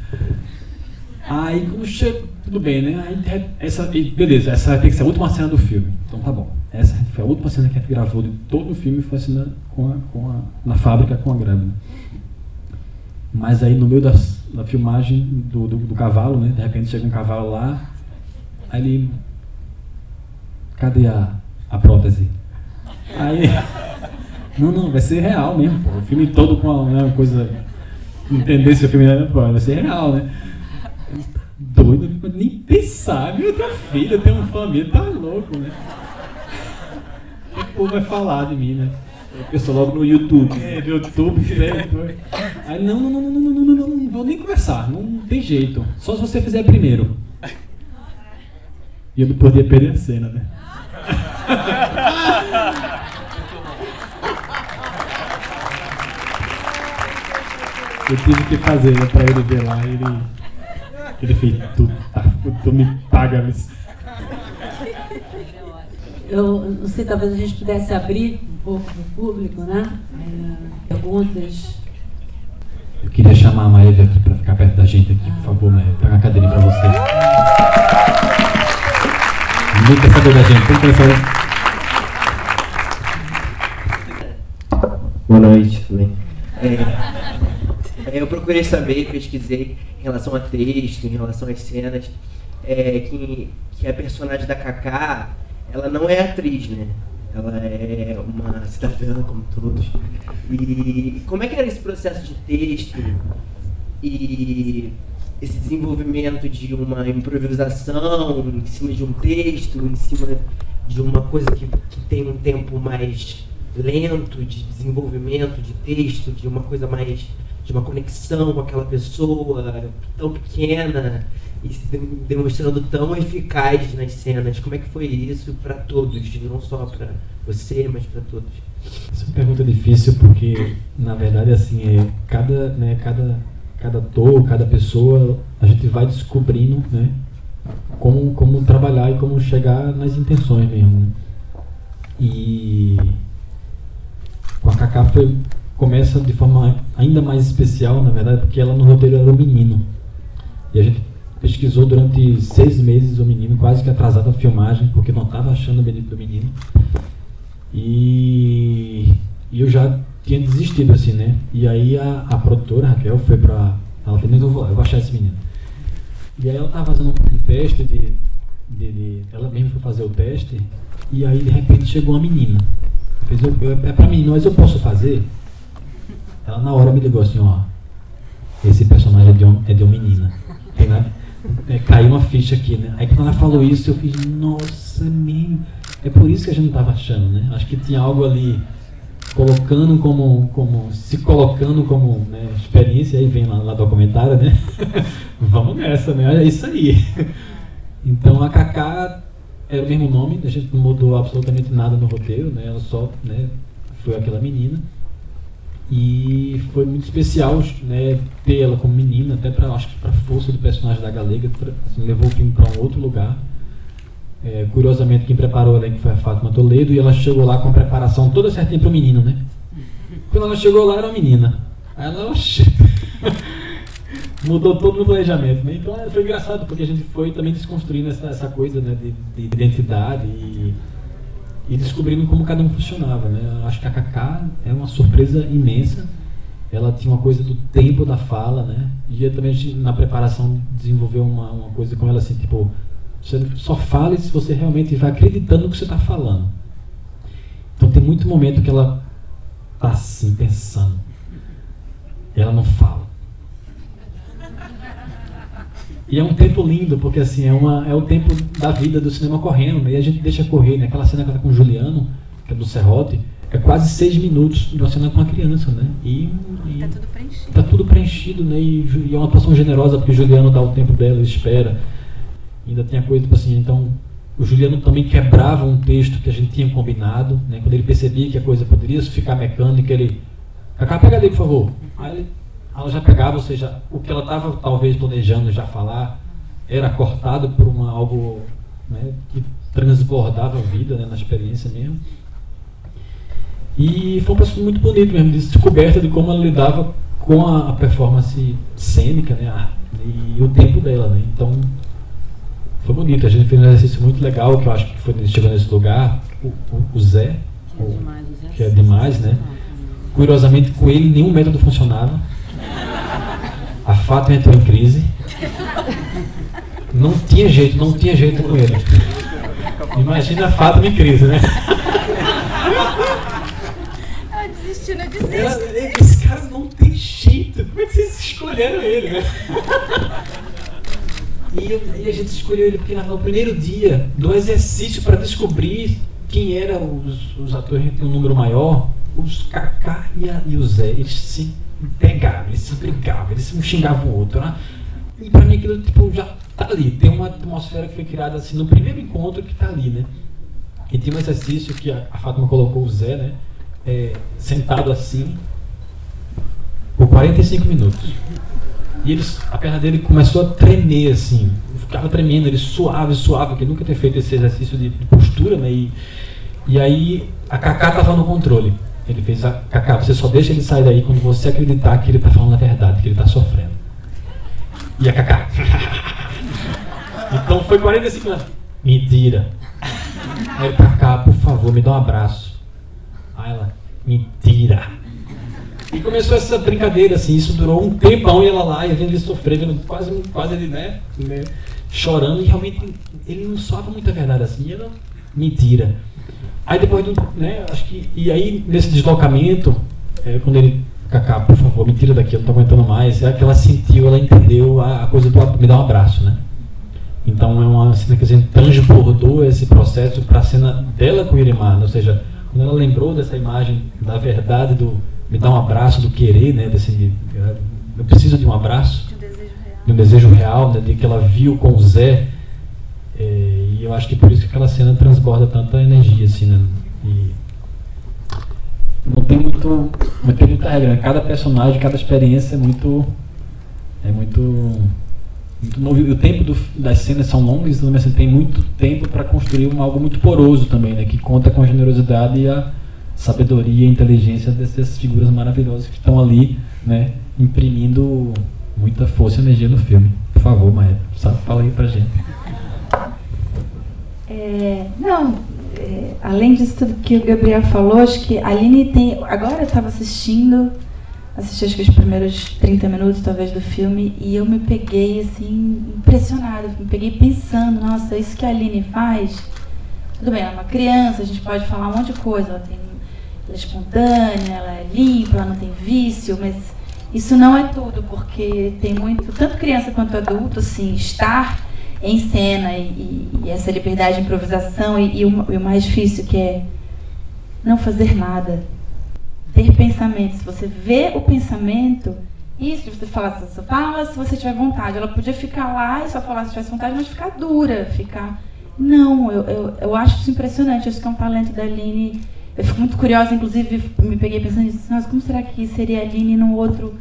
Aí quando chega, tudo bem, né? Aí, essa, beleza, essa tem que ser a última cena do filme. Então tá bom. Essa foi a última cena que a gente gravou de todo o filme, foi a cena com a, com a, na fábrica com a grávida. Mas aí no meio da filmagem do, do, do cavalo, né? De repente chega um cavalo lá, aí ele cadê a, a prótese? Aí, não, não, vai ser real mesmo, pô. O filme todo com uma, né, coisa. Entender se o filme é, pô, vai ser real, né? Doido, nem pensar, teu filho, eu tenho uma família, tá louco, né? Que o povo vai falar de mim, né? Eu penso logo no YouTube. É, no YouTube, né? Aí, não, não, não, não, não, não, não, não, vou nem conversar, não tem jeito. Só se você fizer primeiro. E eu não podia perder a cena, né? Eu tive que fazer né, pra ele ver lá ele, ele fez, tu, tá, tu me paga, mas... Eu não sei, talvez a gente pudesse abrir um pouco para o público, né? É, perguntas. Eu queria chamar a Maeve aqui para ficar perto da gente aqui, por favor, Maeve. Pega uma cadeirinha para você. Ninguém quer saber da gente, tem que saber. Boa noite, tudo bem? É, eu procurei saber, pesquisei em relação a texto, em relação às cenas, é, que, que a personagem da Kaká, ela não é atriz, né? Ela é uma cidadã, como todos. E como é que era esse processo de texto e esse desenvolvimento de uma improvisação em cima de um texto, em cima de uma coisa que, que tem um tempo mais lento de desenvolvimento de texto, de uma coisa mais de uma conexão com aquela pessoa tão pequena e se demonstrando tão eficaz nas cenas. Como é que foi isso para todos, não só para você, mas para todos? Essa é pergunta difícil porque, na verdade, assim, é cada, né, cada, cada ator, cada pessoa, a gente vai descobrindo, né, como, como trabalhar e como chegar nas intenções mesmo. Né? E com a Cacá foi, começa de forma ainda mais especial, na verdade, porque ela no roteiro era um menino. E a gente pesquisou durante seis meses o menino, quase que atrasado a filmagem, porque não estava achando o do menino. E, eu já tinha desistido, assim, né? E aí a, a produtora, Raquel, foi pra. Ela falou: eu vou, eu vou achar esse menino. E aí ela estava fazendo um teste de, de, de, Ela mesma foi fazer o teste, e aí de repente chegou uma menina. Fez, eu, eu, é para mim, mas eu posso fazer? Ela na hora me ligou assim, ó. Esse personagem é de, um, é de uma menina. Né? É, caiu uma ficha aqui, né? Aí quando ela falou isso, eu fiz, nossa, meu. É por isso que a gente não estava achando, né? Acho que tinha algo ali colocando como, como se colocando como né, experiência, aí vem lá, lá documentário, né? Vamos nessa, né? É isso aí. Então a Kaká era o mesmo nome, a gente não mudou absolutamente nada no roteiro, né? Ela só né, foi aquela menina. E foi muito especial né, ter ela como menina, até para acho que para força do personagem da Galega, pra, assim, levou o filme para um outro lugar. É, curiosamente, quem preparou ela foi a Fátima Toledo e ela chegou lá com a preparação toda certinha para o menino, né? Quando ela chegou lá, era uma menina. Aí ela, mudou todo o planejamento, né? Então foi engraçado, porque a gente foi também desconstruindo essa, essa coisa né, de, de identidade e e descobrindo como cada um funcionava. Né? Acho que a Kaká é uma surpresa imensa. Ela tinha uma coisa do tempo da fala, né? E também a gente, na preparação desenvolveu uma, uma coisa com ela assim, tipo, você só fale se você realmente vai acreditando no que você está falando. Então tem muito momento que ela tá assim, pensando. E ela não fala. E é um tempo lindo, porque assim, é, uma, é o tempo da vida do cinema correndo, né? e a gente deixa correr, né? Aquela cena que ela tá com o Juliano, que é do Serrote, é quase seis minutos de uma cena com uma criança, né? E, e tá tudo preenchido. Tá tudo preenchido, né? E, e é uma atuação generosa, porque o Juliano dá o tempo dela, espera. ainda tem a coisa, tipo assim, então o Juliano também quebrava um texto que a gente tinha combinado, né? Quando ele percebia que a coisa poderia ficar mecânica, ele. Cacá, pega ali, por favor. Aí ele ela já pegava, ou seja, o que ela estava talvez planejando já falar era cortado por uma, algo né, que transbordava a vida né, na experiência mesmo. E foi um processo muito bonito mesmo, de descoberta de como ela lidava com a, a performance cênica né, a, e o tempo dela. Né? Então, foi bonito. A gente fez um exercício muito legal, que eu acho que foi chegando nesse lugar, o, o, o Zé, que é demais, que é demais né? Curiosamente, com ele nenhum método funcionava. A Fátima entrou em crise. Não tinha jeito, não tinha jeito com ele. Imagina a Fátima em crise, né? Ela desistiu, não desiste. Esse cara não tem jeito. Como é que vocês escolheram ele, né? E, eu, e a gente escolheu ele porque no primeiro dia do exercício para descobrir quem eram os, os atores que tem um número maior, os Kaká e, a, e o Zé, eles se pegavam, eles se brigavam, eles se xingavam o outro. Né? E pra mim aquilo tipo, já tá ali. Tem uma atmosfera que foi criada assim no primeiro encontro que tá ali, né? E tem um exercício que a, a Fátima colocou o Zé, né? É, sentado assim por 45 minutos. E eles, a perna dele começou a tremer assim, ficava tremendo, ele suave, suave, porque nunca tinha feito esse exercício de, de postura, né? E, e aí a Cacá estava no controle. Ele fez Cacá, você só deixa ele sair daí quando você acreditar que ele está falando a verdade, que ele está sofrendo. E a Cacá. então foi 45 anos. Mentira. Aí Cacá, por favor, me dá um abraço. Aí ela, mentira. E começou essa brincadeira, assim, isso durou um tempão e ela lá, e vendo ele sofrer, vendo quase, quase ele, né, né, chorando, e realmente ele não sofre muita verdade assim, e ela, mentira. Aí depois do. Né, acho que, e aí, nesse deslocamento, é, quando ele. Cacá, por favor, me tira daqui, eu não estou aguentando mais. É que ela sentiu, ela entendeu a, a coisa do me dar um abraço, né? Então é uma cena que a gente transbordou esse processo para a cena dela com o Irimar, né? ou seja, quando ela lembrou dessa imagem da verdade, do me dar um abraço, do querer, né? Desse, eu preciso de um abraço, de um desejo real, de, um desejo real, né? de que ela viu com o Zé é, eu acho que por isso que aquela cena transborda tanta energia, assim, né? E não tem muito, não tem muita regra. Né? Cada personagem, cada experiência é muito, é muito, muito novo. E o tempo do, das cenas são longas, então você tem muito tempo para construir um, algo muito poroso também, né? Que conta com a generosidade e a sabedoria e inteligência dessas figuras maravilhosas que estão ali, né? Imprimindo muita força e energia no filme. Por favor, Maia, fala aí pra gente. É, não, é, além disso tudo que o Gabriel falou, acho que a Aline tem. Agora eu estava assistindo, assisti acho que os primeiros 30 minutos talvez do filme, e eu me peguei assim, impressionada, me peguei pensando, nossa, isso que a Aline faz. Tudo bem, ela é uma criança, a gente pode falar um monte de coisa, ela tem ela é espontânea, ela é limpa, ela não tem vício, mas isso não é tudo, porque tem muito, tanto criança quanto adulto, assim, estar em cena e, e essa liberdade de improvisação e, e, o, e, o, mais difícil que é não fazer nada. Ter pensamento. Se você vê o pensamento, isso, você fala, você fala se você tiver vontade. Ela podia ficar lá e só falar se tivesse vontade, mas ficar dura, ficar. Não, eu, eu, eu acho isso impressionante. Acho que é um talento da Aline eu fico muito curiosa, inclusive, me peguei pensando nisso, como será que seria a Aline num outro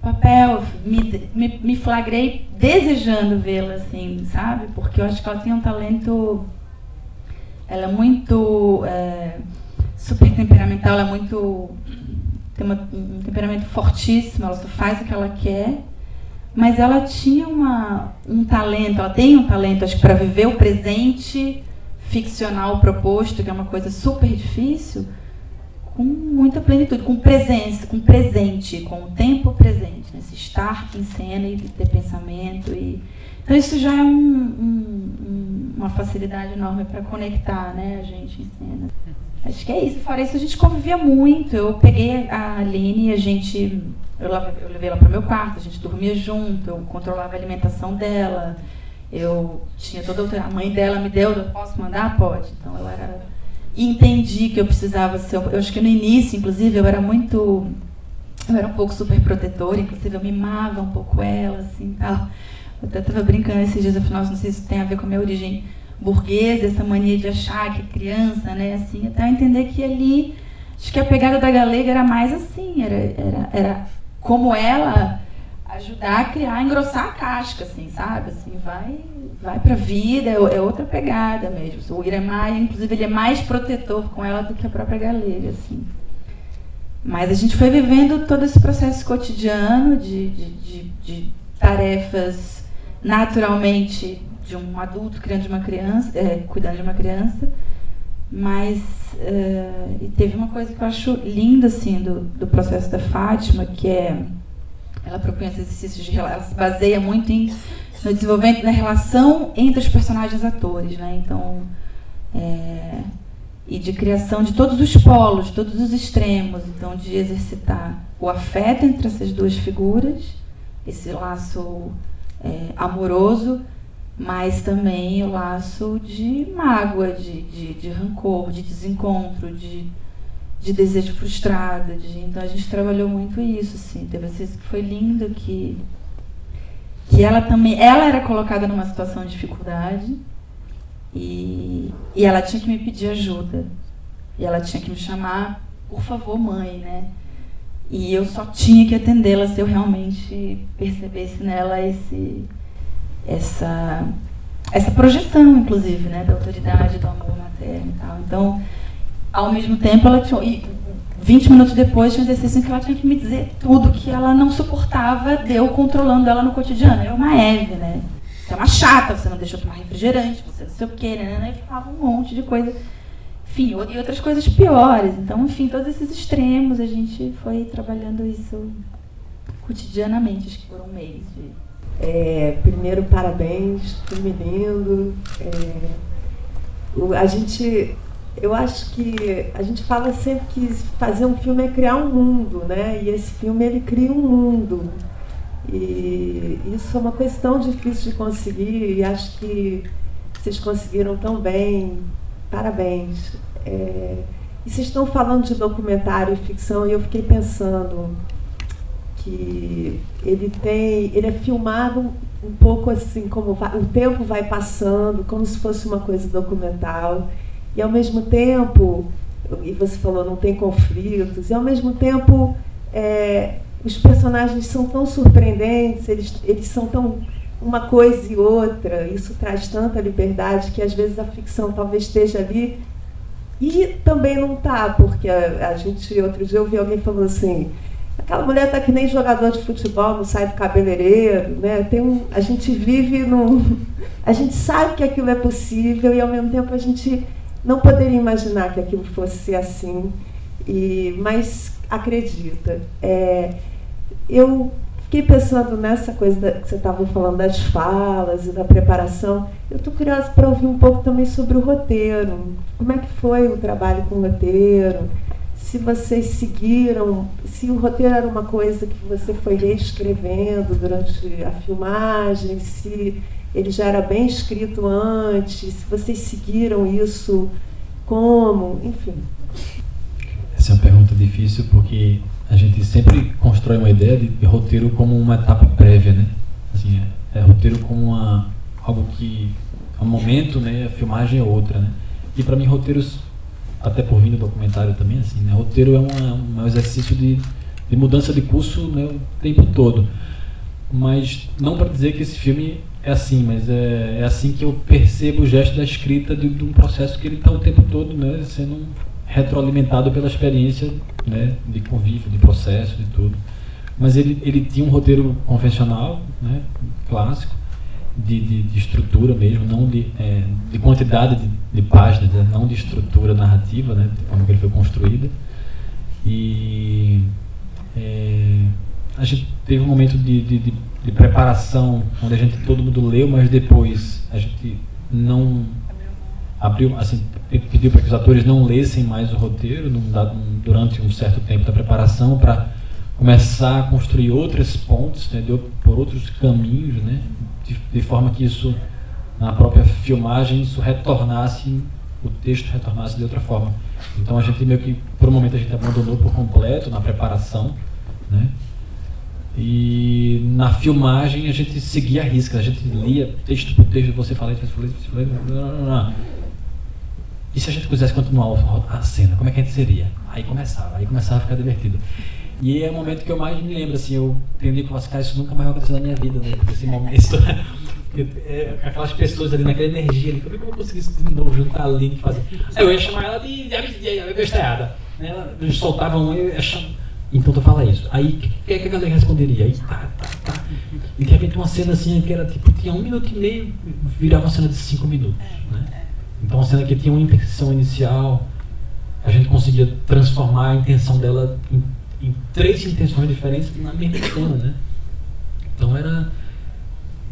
papel? Me, me, me flagrei desejando vê-la, assim, sabe? Porque eu acho que ela tem um talento. Ela é muito. É, super temperamental, ela é muito. tem uma, um temperamento fortíssimo, ela só faz o que ela quer. Mas ela tinha uma, um talento, ela tem um talento, acho que para viver o presente ficcional proposto, que é uma coisa super difícil, com muita plenitude, com presença, com presente, com o tempo presente, né? Esse estar em cena e ter pensamento. E... Então isso já é um, um, uma facilidade enorme para conectar né, a gente em cena. Acho que é isso. Fora isso, a gente convivia muito. Eu peguei a Aline e a gente. Eu, levei ela para o meu quarto, a gente dormia junto, eu controlava a alimentação dela eu tinha toda. A mãe dela me deu, eu posso mandar? Pode. Então eu era. Entendi que eu precisava ser. Eu acho que no início, inclusive, eu era muito. Eu era um pouco super protetora, inclusive eu mimava um pouco ela, assim tal. Eu até estava brincando esses dias, afinal, não sei se isso tem a ver com a minha origem burguesa, essa mania de achar que é criança, né? Assim, até entender que ali. Acho que a pegada da galega era mais assim, era, era, era como ela ajudar a criar, engrossar a casca, assim, sabe? Assim, vai, vai para a vida, é, é, outra pegada mesmo. O Iremar, inclusive, ele é mais protetor com ela do que a própria galega, assim. Mas a gente foi vivendo todo esse processo cotidiano de, de, de, de tarefas naturalmente de um adulto criando de uma criança, é, cuidando de uma criança, mas uh, e teve uma coisa que eu acho linda assim do, do processo da Fátima, que é ela propõe esses exercícios de ela se baseia muito em, no desenvolvimento da relação entre os personagens atores, né? Então, é, e de criação de todos os polos, de todos os extremos, então de exercitar o afeto entre essas duas figuras, esse laço é, amoroso, mas também o laço de mágoa, de, de, de rancor, de desencontro, de de desejo frustrado, de, então a gente trabalhou muito isso, assim, teve vezes que foi lindo que que ela também, ela era colocada numa situação de dificuldade e, e ela tinha que me pedir ajuda e ela tinha que me chamar, por favor, mãe, né? E eu só tinha que atendê-la se eu realmente percebesse nela esse essa essa projeção, inclusive, né, da autoridade, do amor materno e tal. Então ao mesmo tempo, ela tinha, e 20 minutos depois, tinha um exercício em que ela tinha que me dizer tudo que ela não suportava de eu controlando ela no cotidiano. É uma Eve, né? Você é uma chata, você não deixou tomar refrigerante, você não sei o quê, né? né? E falava um monte de coisa. Enfim, e outras coisas piores. Então, enfim, todos esses extremos, a gente foi trabalhando isso cotidianamente, acho que por um mês. É, primeiro, parabéns, filme lindo. É, a gente eu acho que a gente fala sempre que fazer um filme é criar um mundo, né? E esse filme ele cria um mundo. E isso é uma coisa tão difícil de conseguir e acho que vocês conseguiram tão bem. Parabéns. É, e vocês estão falando de documentário e ficção e eu fiquei pensando que ele tem, ele é filmado um pouco assim como o tempo vai passando, como se fosse uma coisa documental. E ao mesmo tempo, e você falou, não tem conflitos, e ao mesmo tempo é, os personagens são tão surpreendentes, eles, eles são tão uma coisa e outra, isso traz tanta liberdade que às vezes a ficção talvez esteja ali e também não está, porque a, a, gente, outro dia eu vi alguém falando assim, aquela mulher está que nem jogador de futebol, não sai do cabeleireiro, né? Tem um, a gente vive num. A gente sabe que aquilo é possível e ao mesmo tempo a gente não poderia imaginar que aquilo fosse assim, e, mas acredita. É, eu fiquei pensando nessa coisa da, que você estava falando das falas e da preparação. Eu estou curiosa para ouvir um pouco também sobre o roteiro. Como é que foi o trabalho com o roteiro? se vocês seguiram, se o roteiro era uma coisa que você foi reescrevendo durante a filmagem, se ele já era bem escrito antes, se vocês seguiram isso, como, enfim. Essa é uma pergunta difícil porque a gente sempre constrói uma ideia de, roteiro como uma etapa prévia, né? Assim, é, é roteiro como uma, algo que é um momento, né? A filmagem é outra, né? E para mim roteiros até por vir do documentário também, assim, né? Roteiro é um, um exercício de, de mudança de curso né, o tempo todo. Mas não para dizer que esse filme é assim, mas é, é assim que eu percebo o gesto da escrita de, de um processo que ele está o tempo todo né, sendo retroalimentado pela experiência né, de convívio, de processo, de tudo. Mas ele, ele tinha um roteiro convencional, né, clássico, de, de, de, estrutura mesmo, não de, é, de quantidade de, de páginas, né? não de estrutura narrativa, né, de como ele foi construída. E é, a gente teve um momento de, de, de, de, preparação, onde a gente todo mundo leu, mas depois a gente não abriu, assim, pediu para que os atores não lessem mais o roteiro durante um certo tempo da preparação para começar a construir outras pontes, né, por outros caminhos, né, de, de, forma que isso, na própria filmagem, isso retornasse, o texto retornasse de outra forma. Então a gente meio que, por um momento, a gente abandonou por completo na preparação, né, e na filmagem a gente seguia a risca, a gente lia texto por texto, você fala isso, você fala isso, você fala isso, e se a gente quisesse continuar a cena, como é que a gente seria? Aí começava, aí começava a ficar divertido. E é o momento que eu mais me lembro, assim, eu falar assim, cara, isso nunca mais vai acontecer na minha vida, né? Esse momento, é, aquelas pessoas ali naquela energia ali, como é que eu vou conseguir isso de novo, juntar ali e fazer? Aí eu ia chamar ela de, de, de, de estreada, né? Eles soltavam, eu ia chamar, então tu fala isso. Aí o que, é que a galera responderia? Aí tá, tá, tá. E de repente uma cena assim que era tipo, tinha um minuto e meio, virava uma cena de cinco minutos, né? Então uma cena que tinha uma intenção inicial, a gente conseguia transformar a intenção dela em em três intenções diferentes na mesma cena, né? Então era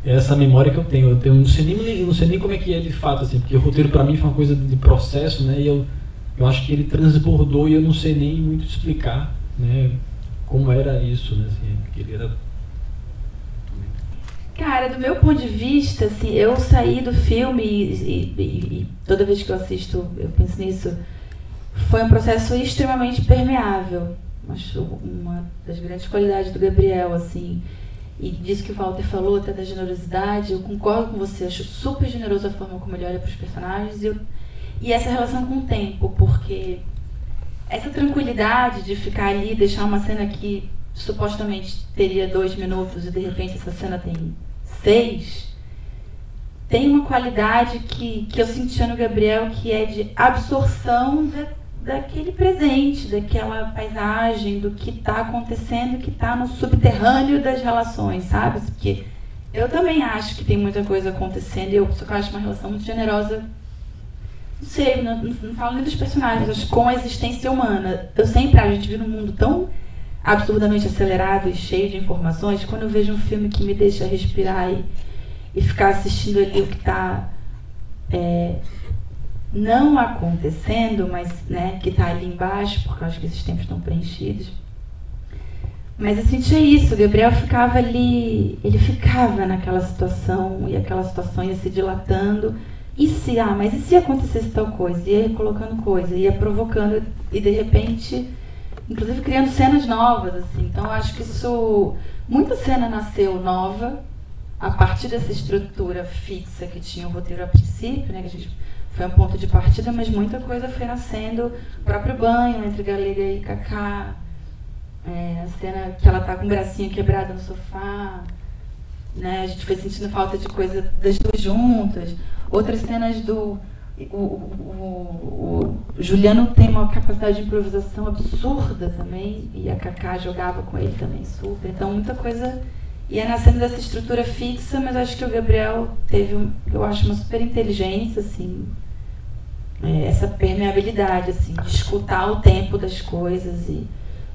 essa memória que eu tenho. Eu, tenho, não, sei nem, não sei nem como é que é de fato, assim, porque o roteiro para mim foi uma coisa de processo, né? E eu, eu acho que ele transbordou e eu não sei nem muito explicar, né? Como era isso, né? Assim, ele era Cara, do meu ponto de vista, assim, eu saí do filme e, e, e toda vez que eu assisto, eu penso nisso, foi um processo extremamente permeável acho uma das grandes qualidades do Gabriel, assim. E disso que o Walter falou, até da generosidade, eu concordo com você, acho super generoso a forma como ele olha para os personagens e, eu, e essa relação com o tempo, porque essa tranquilidade de ficar ali, deixar uma cena que supostamente teria dois minutos e de repente essa cena tem seis, tem uma qualidade que, que eu sentia no Gabriel que é de absorção da daquele presente, daquela paisagem, do que está acontecendo, que está no subterrâneo das relações, sabe? Porque eu também acho que tem muita coisa acontecendo e eu, eu acho uma relação muito generosa. Não sei, não, não, falo nem dos personagens, mas com a existência humana. Eu sempre a gente vive num mundo tão absurdamente acelerado e cheio de informações, quando eu vejo um filme que me deixa respirar e, e ficar assistindo ali o que está é, não acontecendo, mas né, que está ali embaixo, porque eu acho que esses tempos estão preenchidos. Mas eu sentia isso, o Gabriel ficava ali, ele ficava naquela situação, e aquela situação ia se dilatando. E se, ah, mas e se acontecesse tal coisa? Ia colocando coisa, ia provocando, e de repente, inclusive criando cenas novas, assim. Então acho que isso, muita cena nasceu nova, a partir dessa estrutura fixa que tinha o roteiro a princípio, né, que a gente foi um ponto de partida, mas muita coisa foi nascendo. O próprio banho entre Galega e Cacá, é, a cena que ela tá com o bracinho quebrado no sofá. Né? A gente foi sentindo falta de coisa das duas juntas. Outras cenas do. O, o, o, Juliano tem uma capacidade de improvisação absurda também, e a Cacá jogava com ele também super. Então, muita coisa ia nascendo dessa estrutura fixa, mas acho que o Gabriel teve, eu acho, uma super inteligência, assim, é, essa permeabilidade, assim, de escutar o tempo das coisas e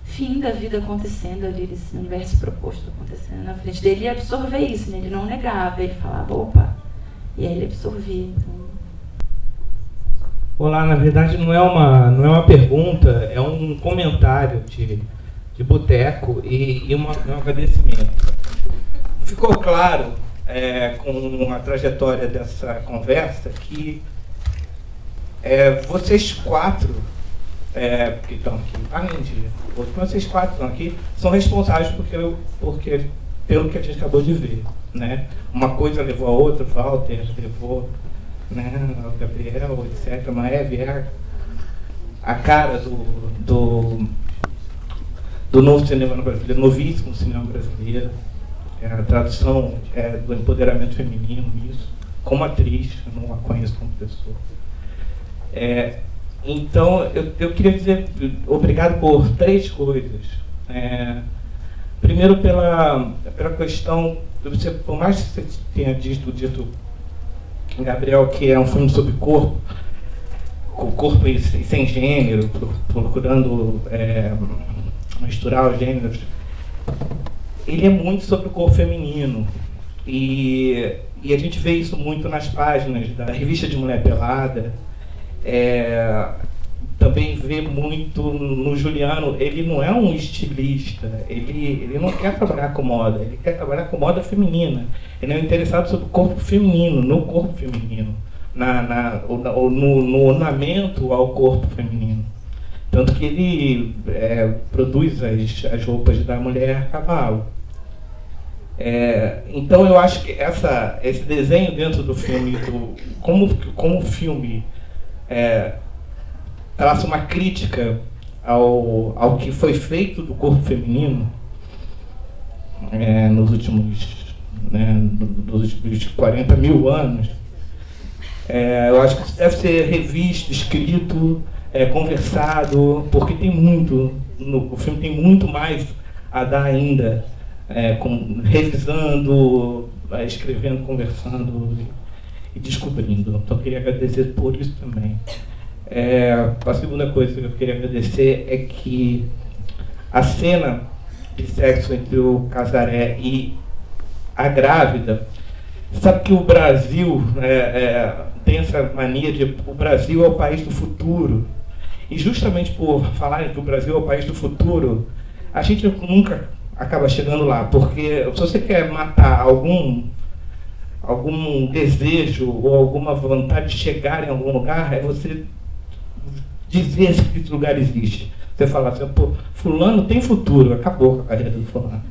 fim da vida acontecendo ali, esse universo proposto acontecendo na frente dele e absorver isso, né? Ele não negava, ele falava, opa, e aí ele absorvia. Então... Olá, na verdade não é uma, não é uma pergunta, é um comentário de, de boteco e, e uma, um agradecimento. Ficou claro é, com a trajetória dessa conversa que é, vocês quatro é, que estão aqui, além de vocês quatro estão aqui, são responsáveis porque, porque, pelo que a gente acabou de ver. Né? Uma coisa levou a outra, Walter levou né, o Gabriel, etc. Maeve é a cara do, do, do novo cinema brasileiro, novíssimo cinema brasileiro. É a tradução é, do empoderamento feminino nisso. Como atriz, eu não a conheço como pessoa. É, então, eu, eu queria dizer obrigado por três coisas. É, primeiro, pela, pela questão, você, por mais que você tenha dito, dito Gabriel, que é um filme sobre corpo, o corpo sem gênero, procurando é, misturar os gêneros. Ele é muito sobre o corpo feminino. E, e a gente vê isso muito nas páginas da revista de Mulher Pelada. É, também vê muito no Juliano, ele não é um estilista, ele, ele não quer trabalhar com moda, ele quer trabalhar com moda feminina. Ele é interessado sobre o corpo feminino, no corpo feminino, na, na, no, no ornamento ao corpo feminino. Tanto que ele é, produz as, as roupas da mulher cavalo. É, então eu acho que essa, esse desenho dentro do filme, do, como, como o filme é, traça uma crítica ao, ao que foi feito do corpo feminino é, nos últimos né, dos últimos 40 mil anos, é, eu acho que deve ser revisto, escrito, é, conversado, porque tem muito, no, o filme tem muito mais a dar ainda, é, com, revisando, é, escrevendo, conversando e descobrindo. Então eu queria agradecer por isso também. É, a segunda coisa que eu queria agradecer é que a cena de sexo entre o Casaré e a grávida, sabe que o Brasil é, é, tem essa mania de o Brasil é o país do futuro. E justamente por falarem que o Brasil é o país do futuro, a gente nunca acaba chegando lá, porque se você quer matar algum algum desejo ou alguma vontade de chegar em algum lugar, é você dizer que esse lugar existe. Você falar assim, pô, fulano tem futuro, acabou a carreira do fulano.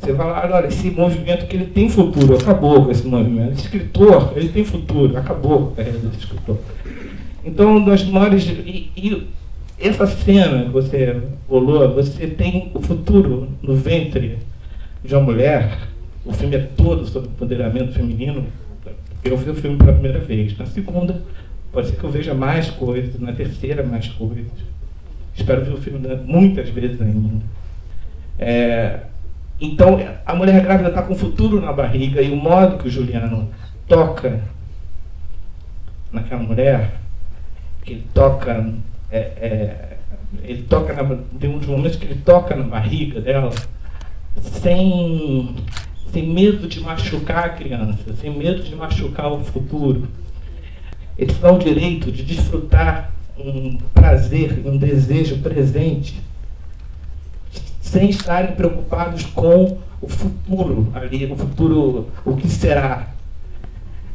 Você fala, olha, esse movimento que ele tem futuro, acabou com esse movimento. Esse escritor, ele tem futuro, acabou com a carreira desse escritor. Então, das maiores. E, e essa cena que você falou, você tem o futuro no ventre de uma mulher. O filme é todo sobre empoderamento feminino. Eu vi o filme pela primeira vez. Na segunda, Pode ser que eu veja mais coisas, na terceira mais coisas. Espero ver o filme muitas vezes ainda. É, então, a mulher grávida está com o futuro na barriga e o modo que o Juliano toca naquela mulher, que ele toca, é, é, ele toca na, tem uns momentos que ele toca na barriga dela, sem, sem medo de machucar a criança, sem medo de machucar o futuro eles dão o direito de desfrutar um prazer, um desejo presente, sem estarem preocupados com o futuro ali, o futuro, o que será.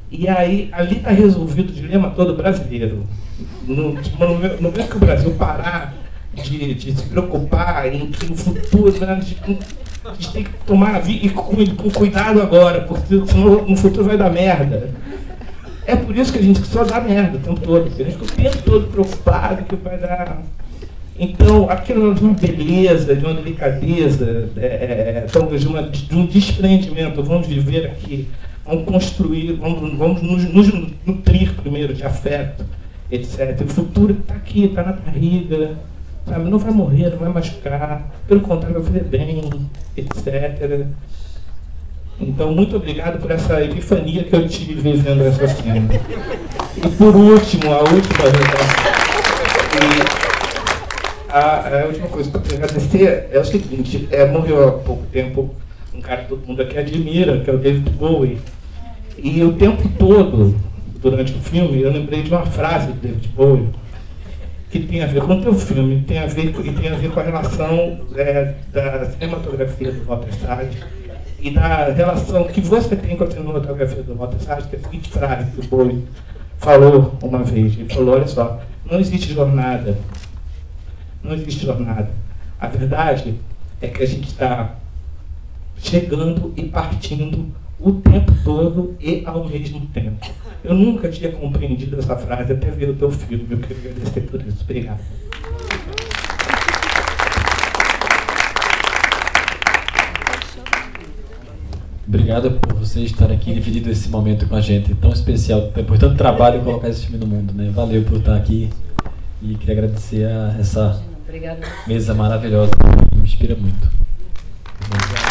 E aí, ali está resolvido o dilema todo brasileiro. No, momento que o Brasil parar de, de se preocupar em que no futuro né, a, gente, a gente tem que tomar e com, com cuidado agora, porque senão no futuro vai dar merda. É por isso que a gente só dá merda o tempo todo. A gente fica o tempo todo preocupado que vai dar. Então, aquilo de uma beleza, de uma delicadeza, é, é, talvez de, uma, de um desprendimento, vamos viver aqui, vamos construir, vamos, vamos nos, nos nutrir primeiro de afeto, etc. O futuro está aqui, está na barriga, sabe? Não vai morrer, não vai machucar, pelo contrário, vai fazer bem, etc. Então, muito obrigado por essa epifania que eu tive vendo essa cena. E por último, a última a, a, última coisa que eu quero agradecer é o seguinte, é, morreu há pouco tempo um cara que todo mundo aqui admira, que é o David Bowie. E o tempo todo durante o filme, eu lembrei de uma frase do David Bowie que tem a ver com o teu filme, tem a ver, e tem a ver com a relação é, da cinematografia do Walter Sade e da relação que você tem com a cinematografia do Walter Sade, que é a seguinte frase que o Bowie falou uma vez. Ele falou, olha só, não existe jornada. Não existe jornada. A verdade é que a gente está chegando e partindo o tempo todo e ao mesmo tempo. Eu nunca tinha compreendido essa frase até ver o teu filme. Eu queria agradecer por isso. Obrigado. Obrigado por você estar aqui dividindo esse momento com a gente, tão especial, por tanto trabalho colocar esse filme no mundo. Né? Valeu por estar aqui e queria agradecer a essa mesa maravilhosa que me inspira muito. Obrigado.